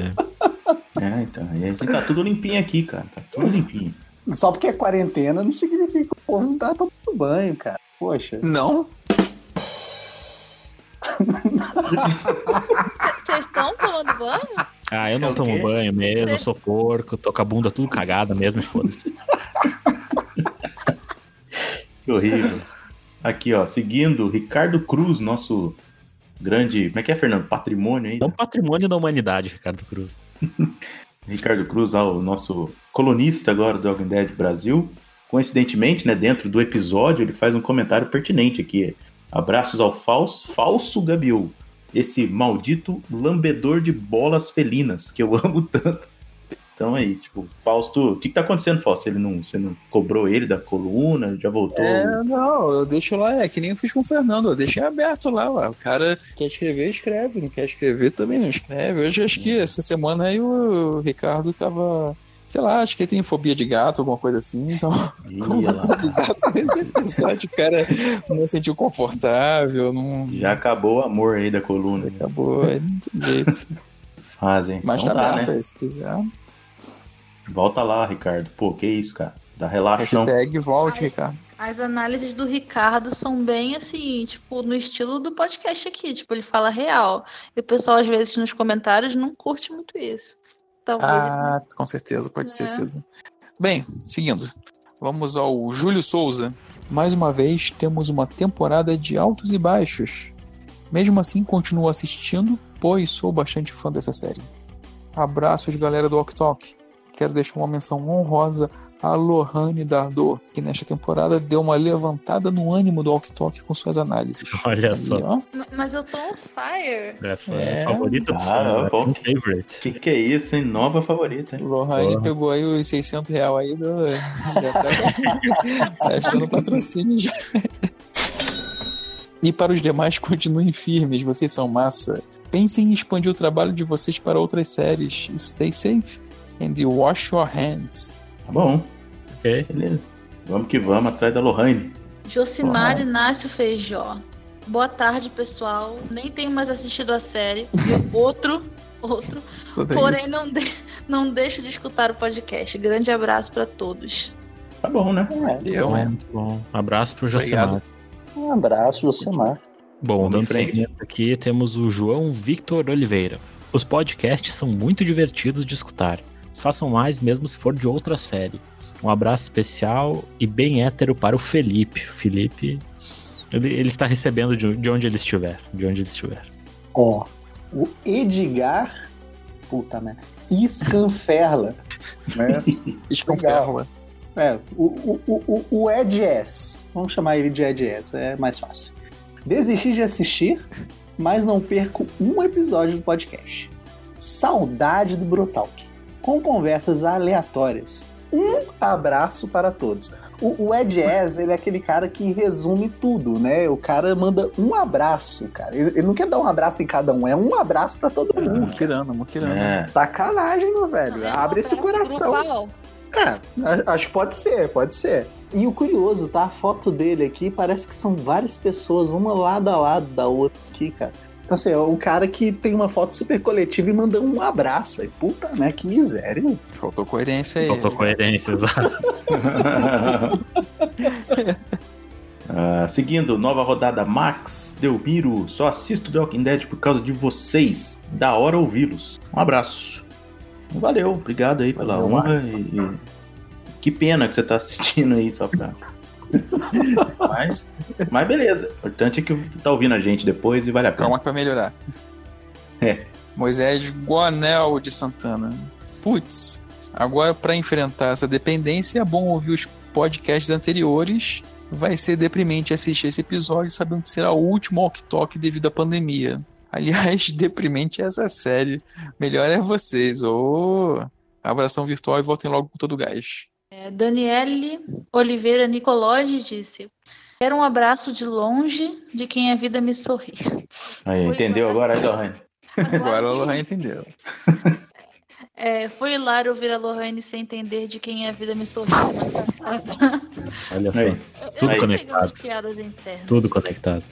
é, então. A gente tá tudo limpinho aqui, cara. Tá tudo limpinho.
Só porque é quarentena não significa que o povo não tá tomando banho, cara. Poxa.
Não?
Vocês estão tomando banho?
Ah, eu não é tomo banho mesmo, eu sou porco, tô com a bunda tudo cagada mesmo, foda-se.
que horrível. Aqui, ó, seguindo, Ricardo Cruz, nosso grande. Como é que é, Fernando? Patrimônio aí?
É um patrimônio da humanidade, Ricardo Cruz.
Ricardo Cruz, ó, o nosso colunista agora do Walking Dead Brasil. Coincidentemente, né, dentro do episódio, ele faz um comentário pertinente aqui. Abraços ao falso, falso Gabiol esse maldito lambedor de bolas felinas que eu amo tanto. Então aí, tipo, Fausto, o que, que tá acontecendo, Fausto? Ele não, você não cobrou ele da coluna, já voltou?
É, não, eu deixo lá, é que nem eu fiz com o Fernando, eu deixei aberto lá, ué. o cara quer escrever, escreve, não quer escrever também não escreve. Hoje acho que essa semana aí o Ricardo tava Sei lá, acho que ele tem fobia de gato, alguma coisa assim. Então, como de gato nesse episódio, o cara não se sentiu confortável. Não...
Já acabou o amor aí da coluna.
Acabou, aí não tem jeito.
Fazem.
Mas então tá aberto né? aí, se quiser.
Volta lá, Ricardo. Pô, que isso, cara. Dá relaxão.
Hashtag volte, Ricardo.
As análises do Ricardo são bem assim, tipo, no estilo do podcast aqui. Tipo, ele fala real. E o pessoal, às vezes, nos comentários não curte muito isso.
Talvez. Ah, com certeza, pode é. ser sido. Bem, seguindo. Vamos ao Júlio Souza. Mais uma vez, temos uma temporada de altos e baixos. Mesmo assim, continuo assistindo, pois sou bastante fã dessa série. Abraços, galera do Ok Talk. Quero deixar uma menção honrosa a Lohane Dardot, que nesta temporada deu uma levantada no ânimo do Ok Talk com suas análises.
Olha só.
Mas eu tô on fire.
É, é. favorita do ah,
bom, favorite. Que que é isso, hein? Nova favorita. Hein?
Lohane pegou aí os 600 reais aí do... Já tá gastando patrocínio já. E para os demais, continuem firmes, vocês são massa. Pensem em expandir o trabalho de vocês para outras séries. Stay safe and wash your hands.
Tá bom. Ok. Beleza. Vamos que vamos, atrás da Lohane.
Josimar Inácio Feijó. Boa tarde, pessoal. Nem tenho mais assistido a série. outro, outro. Porém, não, de, não deixo de escutar o podcast. Grande abraço para todos.
Tá bom, né?
É, eu, é. Muito bom. Um abraço pro Josimar.
Um abraço, Josimar.
Bom, dando seguimento aqui, temos o João Victor Oliveira. Os podcasts são muito divertidos de escutar façam mais mesmo se for de outra série. Um abraço especial e bem hétero para o Felipe. Felipe, ele, ele está recebendo de, de, onde ele estiver. De onde ele estiver.
Ó, oh, o Edgar. Puta merda. Scanferla.
né? Scanferla.
É, o, o, o, o Ed S. Vamos chamar ele de Ed S, é mais fácil. Desisti de assistir, mas não perco um episódio do podcast. Saudade do Brotalk com conversas aleatórias. Um abraço para todos. O, o Ed Ez, ele é aquele cara que resume tudo, né? O cara manda um abraço, cara. Ele, ele não quer dar um abraço em cada um, é um abraço para todo mundo.
Mukirana, Mukirana. É.
Sacanagem, meu velho. É Abre esse coração. É, acho que pode ser, pode ser. E o curioso, tá? A foto dele aqui parece que são várias pessoas, uma lado a lado da outra aqui, cara. Então, assim, é um cara que tem uma foto super coletiva e manda um abraço, aí. Puta, né? Que miséria.
Faltou coerência aí.
Faltou coerência, exato.
uh, seguindo, nova rodada Max Delmiro. Só assisto The Walking Dead por causa de vocês. Da hora ouvi-los. Um abraço. Valeu, obrigado aí pela honra e, Que pena que você tá assistindo aí só pra. mas, mas beleza. O importante é que tá ouvindo a gente depois e vale a pena.
Calma que vai melhorar.
É.
Moisés Guanel de Santana. Putz, agora para enfrentar essa dependência é bom ouvir os podcasts anteriores. Vai ser deprimente assistir esse episódio sabendo que será o último walk talk devido à pandemia. Aliás, deprimente é essa série. Melhor é vocês. Ô, oh, abração virtual e voltem logo com todo o gás.
É, Daniele Oliveira Nicolodi disse: Quero um abraço de longe de quem a vida me sorri.
Aí, entendeu agora, aí, Lohane?
Agora a Lohane entendeu.
É, foi hilário ouvir a Lohane sem entender de quem a vida me sorriu
Olha só. Aí. Tudo aí. conectado. Tudo conectado.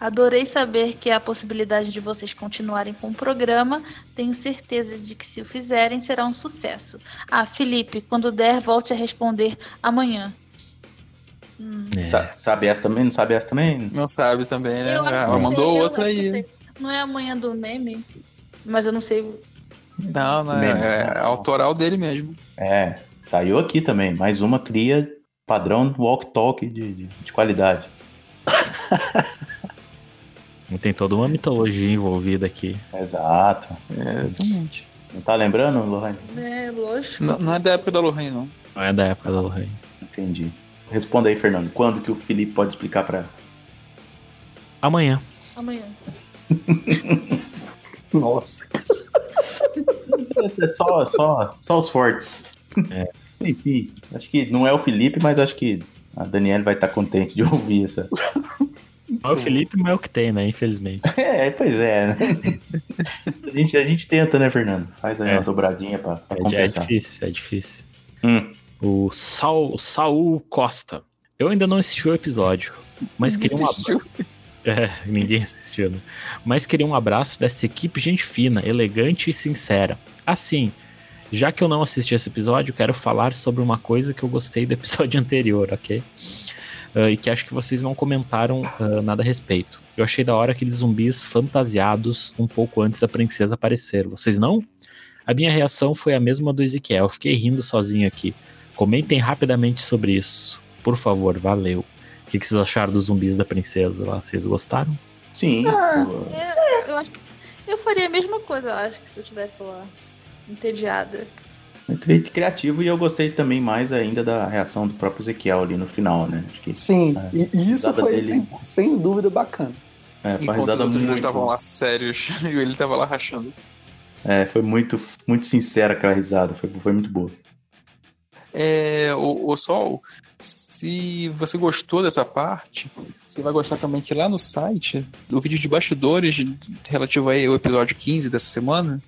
Adorei saber que há a possibilidade de vocês continuarem com o programa. Tenho certeza de que se o fizerem será um sucesso. Ah, Felipe, quando der, volte a responder amanhã.
Hum. É. Sabe essa também? Não sabe essa também?
Não sabe também, né? Ela mandou outra aí.
Não é amanhã do meme, mas eu não sei.
Não, não é, é, é autoral dele mesmo.
É, saiu aqui também. Mais uma cria padrão walk talk de, de, de qualidade.
Tem toda uma mitologia envolvida aqui.
Exato.
É, exatamente.
Não tá lembrando, Lohane?
É, lógico.
Não, não, é da época da Lohane, não.
Não é da época da Lohane.
Entendi. Responda aí, Fernando. Quando que o Felipe pode explicar pra ela?
Amanhã.
Amanhã.
Nossa.
É só, só, só os fortes. É. Enfim, acho que não é o Felipe, mas acho que a Daniela vai estar contente de ouvir essa.
É o Felipe, mas é o que tem, né? Infelizmente.
É, pois é. Né? a, gente, a gente tenta, né, Fernando? Faz aí é. uma dobradinha pra, pra
é,
compensar.
É difícil, é difícil.
Hum.
O Saul, Saul Costa. Eu ainda não assisti o episódio, mas queria um abraço. É, ninguém assistiu, né? Mas queria um abraço dessa equipe gente fina, elegante e sincera. Assim, já que eu não assisti esse episódio, quero falar sobre uma coisa que eu gostei do episódio anterior, ok? Uh, e que acho que vocês não comentaram uh, nada a respeito. Eu achei da hora aqueles zumbis fantasiados um pouco antes da princesa aparecer. Vocês não? A minha reação foi a mesma do Ezequiel. Eu fiquei rindo sozinho aqui. Comentem rapidamente sobre isso. Por favor, valeu. O que, que vocês acharam dos zumbis da princesa lá? Vocês gostaram?
Sim.
Ah, eu, eu, acho que eu faria a mesma coisa, eu acho, que se eu estivesse lá entediada.
Criativo e eu gostei também mais ainda da reação do próprio Ezequiel ali no final, né?
Que, Sim, é, e isso foi dele... sem, sem, dúvida bacana.
É, Enquanto os outros muito... estavam lá sérios e ele estava lá rachando.
É, foi muito, muito sincera aquela risada, foi, foi muito boa.
É, o, o Sol, se você gostou dessa parte, você vai gostar também que lá no site, o vídeo de bastidores relativo aí ao episódio 15 dessa semana,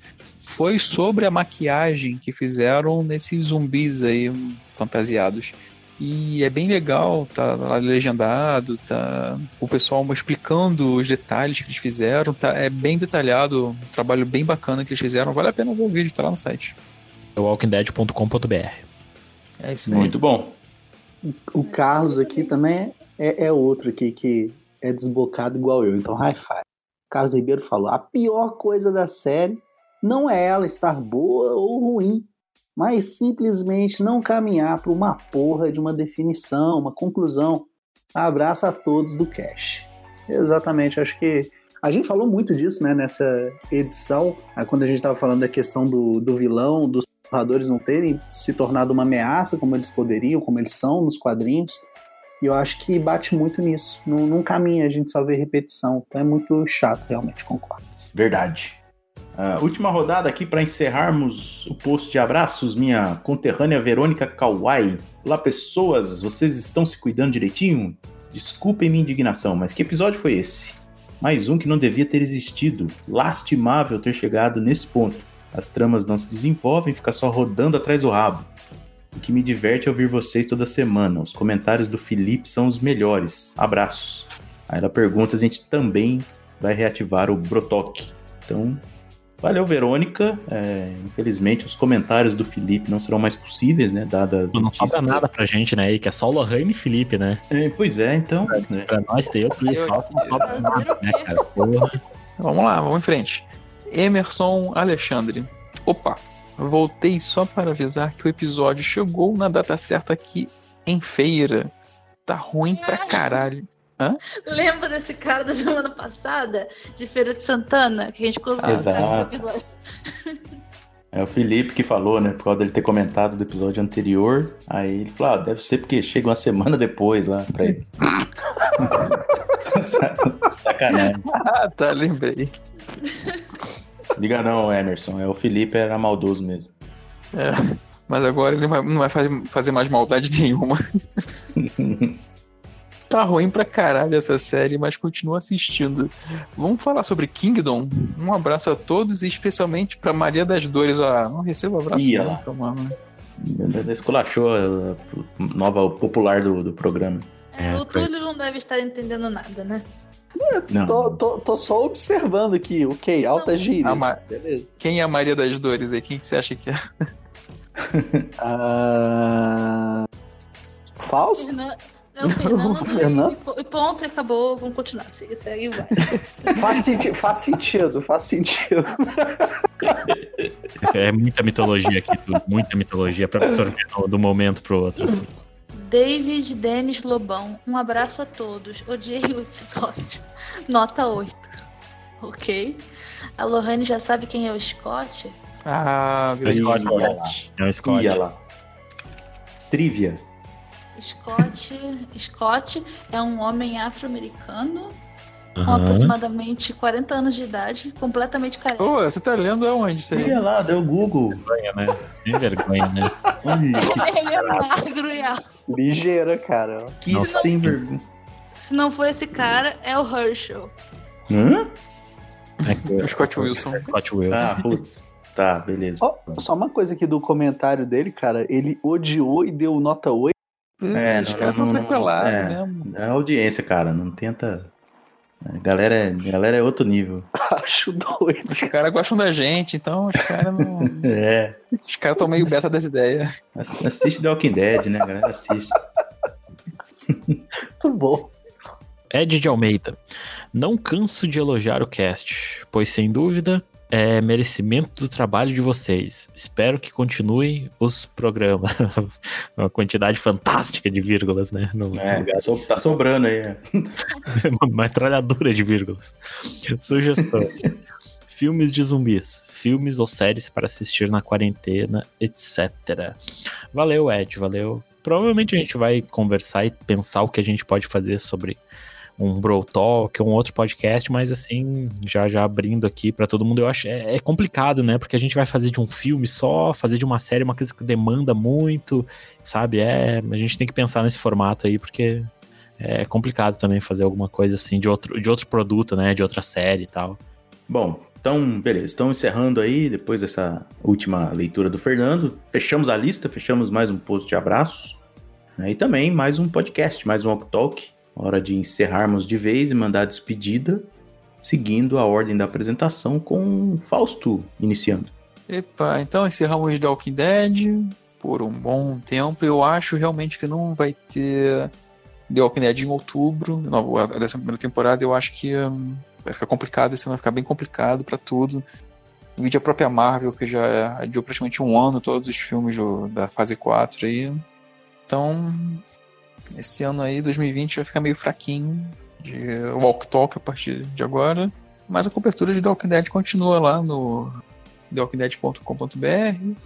foi sobre a maquiagem que fizeram nesses zumbis aí fantasiados. E é bem legal, tá lá legendado, tá o pessoal explicando os detalhes que eles fizeram, tá é bem detalhado, um trabalho bem bacana que eles fizeram, vale a pena ver o vídeo, tá lá no site.
walkingdead.com.br
é isso
Muito bom.
O Carlos aqui também é, é outro aqui que é desbocado igual eu, então high five. Carlos Ribeiro falou: a pior coisa da série não é ela estar boa ou ruim, mas simplesmente não caminhar para uma porra de uma definição, uma conclusão. Abraço a todos do Cash. Exatamente, acho que a gente falou muito disso né, nessa edição, quando a gente estava falando da questão do, do vilão, dos narradores não terem se tornado uma ameaça como eles poderiam, como eles são nos quadrinhos. E eu acho que bate muito nisso. Num, num caminho a gente só vê repetição. Então é muito chato, realmente, concordo.
Verdade. Uh, última rodada aqui para encerrarmos o post de abraços, minha conterrânea Verônica Kawai. Olá, pessoas, vocês estão se cuidando direitinho? Desculpem minha indignação, mas que episódio foi esse? Mais um que não devia ter existido. Lastimável ter chegado nesse ponto. As tramas não se desenvolvem, fica só rodando atrás do rabo. O que me diverte é ouvir vocês toda semana. Os comentários do Felipe são os melhores. Abraços. Aí ela pergunta a gente também vai reativar o Brotok. Então, valeu, Verônica. É, infelizmente, os comentários do Felipe não serão mais possíveis, né? Dada
não sobra nada pra gente, né? E que é só o Lohane e Felipe, né?
É, pois é, então.
Pra,
né?
pra nós ter outro eu, falta, não sobra nada, né, cara?
Vamos lá, vamos em frente. Emerson Alexandre. Opa, Voltei só para avisar que o episódio chegou na data certa aqui em feira. Tá ruim pra caralho. Hã?
Lembra desse cara da semana passada, de Feira de Santana, que a gente conseguiu
ah, episódio? É o Felipe que falou, né? Por causa dele ter comentado do episódio anterior. Aí ele falou: ah, deve ser porque chega uma semana depois lá pra ele. Sacanagem.
Ah, tá, lembrei.
Liga não, Emerson. É o Felipe era maldoso mesmo.
É, mas agora ele não vai fazer mais maldade nenhuma. Tá ruim pra caralho essa série, mas continua assistindo. Vamos falar sobre Kingdom? Um abraço a todos e especialmente pra Maria das Dores. Ó, não recebo abraço
Ia nunca, mano. Esculachou a nova popular do, do programa.
É, o Túlio não deve estar entendendo nada, né?
É, tô, tô, tô, só observando aqui, ok, altas gírias. Ma... Beleza.
Quem é a Maria das Dores aí? Quem que você acha que é?
uh... Fausto?
É o Fernando, Fernando? E, ponto, e acabou. Vamos continuar. Segue, segue vai.
faz, senti faz sentido, faz sentido.
É muita mitologia aqui, tudo. Muita mitologia para absorver do momento pro outro. Assim.
David Denis Lobão, um abraço a todos. Odiei o episódio. Nota 8. Ok. A Lohane já sabe quem é o Scott?
Ah,
é o Scott. É o Scott.
Trivia.
Scott, Scott é um homem afro-americano uhum. com aproximadamente 40 anos de idade, completamente careca.
Pô, você tá lendo aonde isso aí?
Olha lá, deu Google.
Vergonha, né? Sem vergonha, né?
Ele é magro e alto.
Ligeira, cara.
Que Nossa, sem vergonha.
Se não for esse cara, é o Herschel.
Hã?
É o Scott Wilson.
Scott Wilson.
Ah, putz. Tá, beleza.
Oh, só uma coisa aqui do comentário dele, cara. Ele odiou e deu nota 8
é, os caras são sequelados é, mesmo.
É audiência, cara. Não tenta. A galera, é, a galera é outro nível.
Acho doido.
Os caras gostam da gente, então os caras não.
é.
Os caras estão meio beta das ideias.
Assiste The Walking Dead, né? A galera assiste.
Muito bom.
Ed de Almeida. Não canso de elogiar o cast, pois sem dúvida é merecimento do trabalho de vocês. Espero que continuem os programas. Uma quantidade fantástica de vírgulas, né?
No, é, tá sobrando aí.
Uma metralhadora de vírgulas. Sugestões. filmes de zumbis, filmes ou séries para assistir na quarentena, etc. Valeu, Ed, valeu. Provavelmente a gente vai conversar e pensar o que a gente pode fazer sobre um Bro Talk, um outro podcast, mas assim, já já abrindo aqui para todo mundo, eu acho é, é, complicado, né? Porque a gente vai fazer de um filme só, fazer de uma série uma coisa que demanda muito, sabe? É, a gente tem que pensar nesse formato aí porque é complicado também fazer alguma coisa assim de outro de outro produto, né, de outra série e tal.
Bom, então, beleza. Estão encerrando aí, depois dessa última leitura do Fernando. Fechamos a lista, fechamos mais um post de abraços. Né, e também mais um podcast, mais um Talk. Hora de encerrarmos de vez e mandar a despedida, seguindo a ordem da apresentação com Fausto iniciando.
Epa, então encerramos The Walking Dead por um bom tempo. Eu acho realmente que não vai ter The Walking Dead em outubro, a décima primeira temporada. Eu acho que um, vai ficar complicado, esse ano vai ficar bem complicado para tudo. Vídeo a própria Marvel, que já adiou praticamente um ano todos os filmes do, da fase 4 aí. Então, esse ano aí, 2020, vai ficar meio fraquinho de Walk Talk a partir de agora. Mas a cobertura de The Walking Dead continua lá no thewalkingdead.com.br,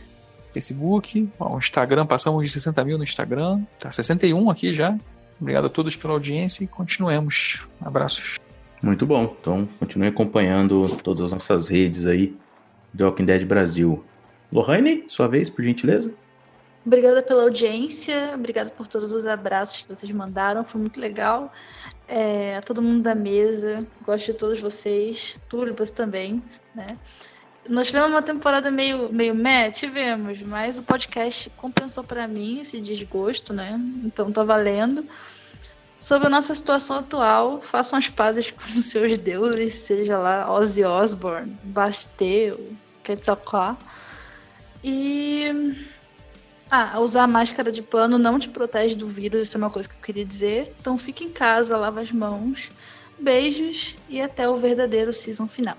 Facebook, o Instagram, passamos de 60 mil no Instagram, tá 61 aqui já. Obrigado a todos pela audiência e continuemos. Abraços.
Muito bom. Então, continue acompanhando todas as nossas redes aí, The Walking Dead Brasil. Lohane, sua vez, por gentileza.
Obrigada pela audiência, obrigada por todos os abraços que vocês mandaram, foi muito legal. É, a todo mundo da mesa, gosto de todos vocês, Túlio, você também, né? Nós tivemos uma temporada meio, meio meh, tivemos, mas o podcast compensou para mim esse desgosto, né? Então tá valendo. Sobre a nossa situação atual, façam as pazes com os seus deuses, seja lá Ozzy Osbourne, Basteu, Quetzalcoatl. E ah, usar máscara de pano não te protege do vírus, isso é uma coisa que eu queria dizer. Então fique em casa, lava as mãos. Beijos e até o verdadeiro season final.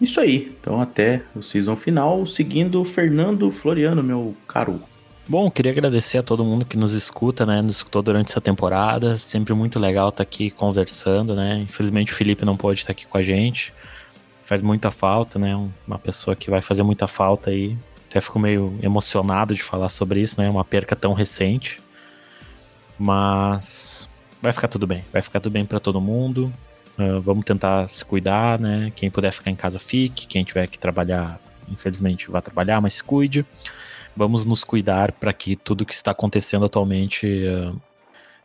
isso aí. Então até o season final, seguindo o Fernando Floriano, meu caro.
Bom, queria agradecer a todo mundo que nos escuta, né? Nos escutou durante essa temporada. Sempre muito legal estar aqui conversando, né? Infelizmente o Felipe não pode estar aqui com a gente. Faz muita falta, né? Uma pessoa que vai fazer muita falta aí. Até fico meio emocionado de falar sobre isso, né? Uma perca tão recente. Mas vai ficar tudo bem. Vai ficar tudo bem para todo mundo. Uh, vamos tentar se cuidar, né? Quem puder ficar em casa, fique. Quem tiver que trabalhar, infelizmente, vá trabalhar, mas se cuide vamos nos cuidar para que tudo que está acontecendo atualmente uh,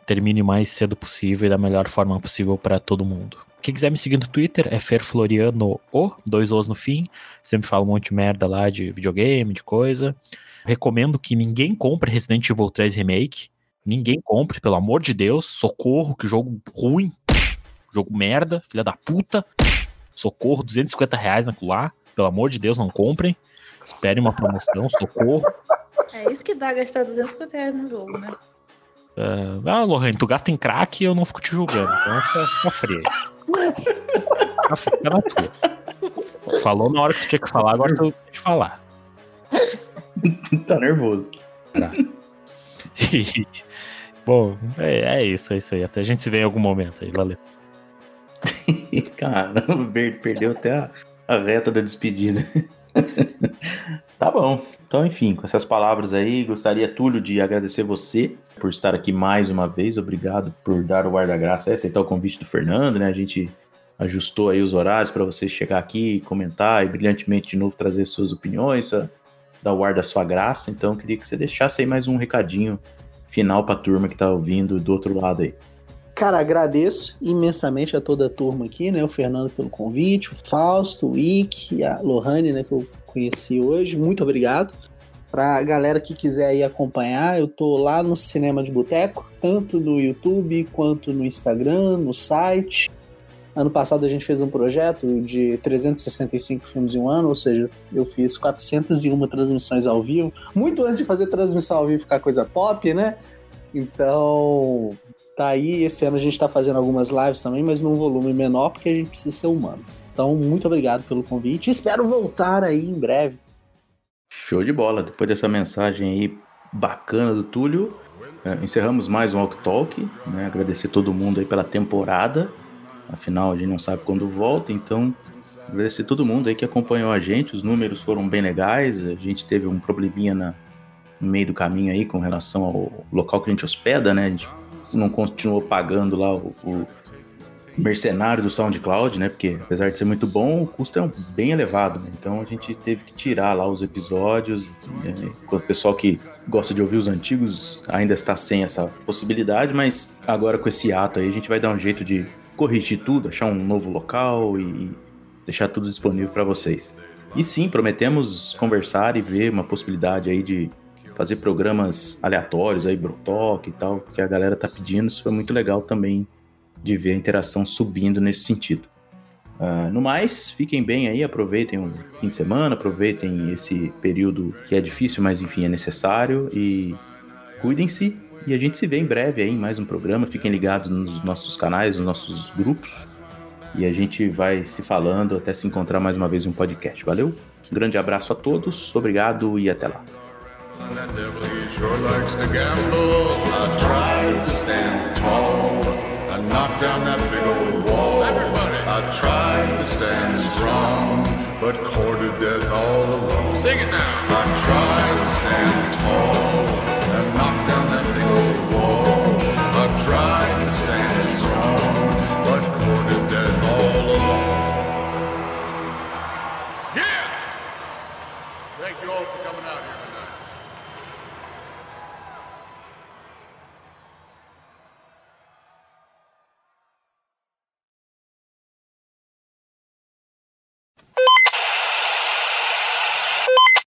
termine o mais cedo possível e da melhor forma possível para todo mundo. Quem quiser me seguir no Twitter é Ferfloriano O, dois O's no fim. Sempre falo um monte de merda lá de videogame, de coisa. Recomendo que ninguém compre Resident Evil 3 Remake. Ninguém compre, pelo amor de Deus. Socorro, que jogo ruim. Jogo merda, filha da puta. Socorro, 250 reais naquilo lá. Pelo amor de Deus, não comprem. Espere uma promoção, socorro.
É isso que dá gastar 250 reais no jogo, né? Uh,
ah, Lohane, tu gasta em crack e eu não fico te julgando. Então fica, fica frio. Fica, fica na tua. Falou na hora que tu tinha que falar, agora tu tem que falar.
tá nervoso. Tá.
Bom, é, é, isso, é isso aí. Até a gente se vê em algum momento aí. Valeu.
Caramba, perdeu até a, a reta da despedida. tá bom. Então, enfim, com essas palavras aí, gostaria, Túlio, de agradecer você por estar aqui mais uma vez. Obrigado por dar o guarda-graça, aceitar o convite do Fernando, né? A gente ajustou aí os horários para você chegar aqui, comentar e brilhantemente de novo trazer suas opiniões, dar o ar da sua graça. Então, queria que você deixasse aí mais um recadinho final para a turma que está ouvindo do outro lado aí.
Cara, agradeço imensamente a toda a turma aqui, né? O Fernando pelo convite, o Fausto, o Ike, a Lohane, né? Que eu conheci hoje. Muito obrigado. Pra galera que quiser aí acompanhar, eu tô lá no Cinema de Boteco, tanto no YouTube quanto no Instagram, no site. Ano passado a gente fez um projeto de 365 filmes em um ano, ou seja, eu fiz 401 transmissões ao vivo, muito antes de fazer transmissão ao vivo ficar coisa pop, né? Então, tá aí. Esse ano a gente está fazendo algumas lives também, mas num volume menor, porque a gente precisa ser humano. Então, muito obrigado pelo convite. Espero voltar aí em breve.
Show de bola. Depois dessa mensagem aí bacana do Túlio, é, encerramos mais um Walk Talk. Né? Agradecer todo mundo aí pela temporada. Afinal, a gente não sabe quando volta, então agradecer todo mundo aí que acompanhou a gente. Os números foram bem legais. A gente teve um probleminha na, no meio do caminho aí com relação ao local que a gente hospeda, né? A gente não continuou pagando lá o, o mercenário do SoundCloud, né? Porque apesar de ser muito bom, o custo é bem elevado. Né? Então a gente teve que tirar lá os episódios. Né? O pessoal que gosta de ouvir os antigos ainda está sem essa possibilidade, mas agora com esse ato aí a gente vai dar um jeito de corrigir tudo, achar um novo local e deixar tudo disponível para vocês. E sim, prometemos conversar e ver uma possibilidade aí de fazer programas aleatórios aí, Brotalk e tal, que a galera tá pedindo. Isso foi muito legal também de ver a interação subindo nesse sentido. Uh, no mais, fiquem bem aí, aproveitem o fim de semana, aproveitem esse período que é difícil, mas enfim é necessário e cuidem-se. E a gente se vê em breve aí em mais um programa. Fiquem ligados nos nossos canais, nos nossos grupos. E a gente vai se falando até se encontrar mais uma vez em um podcast. Valeu? Um grande abraço a todos, obrigado e até lá. And that devil, he sure likes to gamble. I tried to stand tall. and knock down that big old wall. Everybody. I tried to stand strong, but courted death all along. Sing it now. I tried to stand tall. and knock down that big old wall. I tried.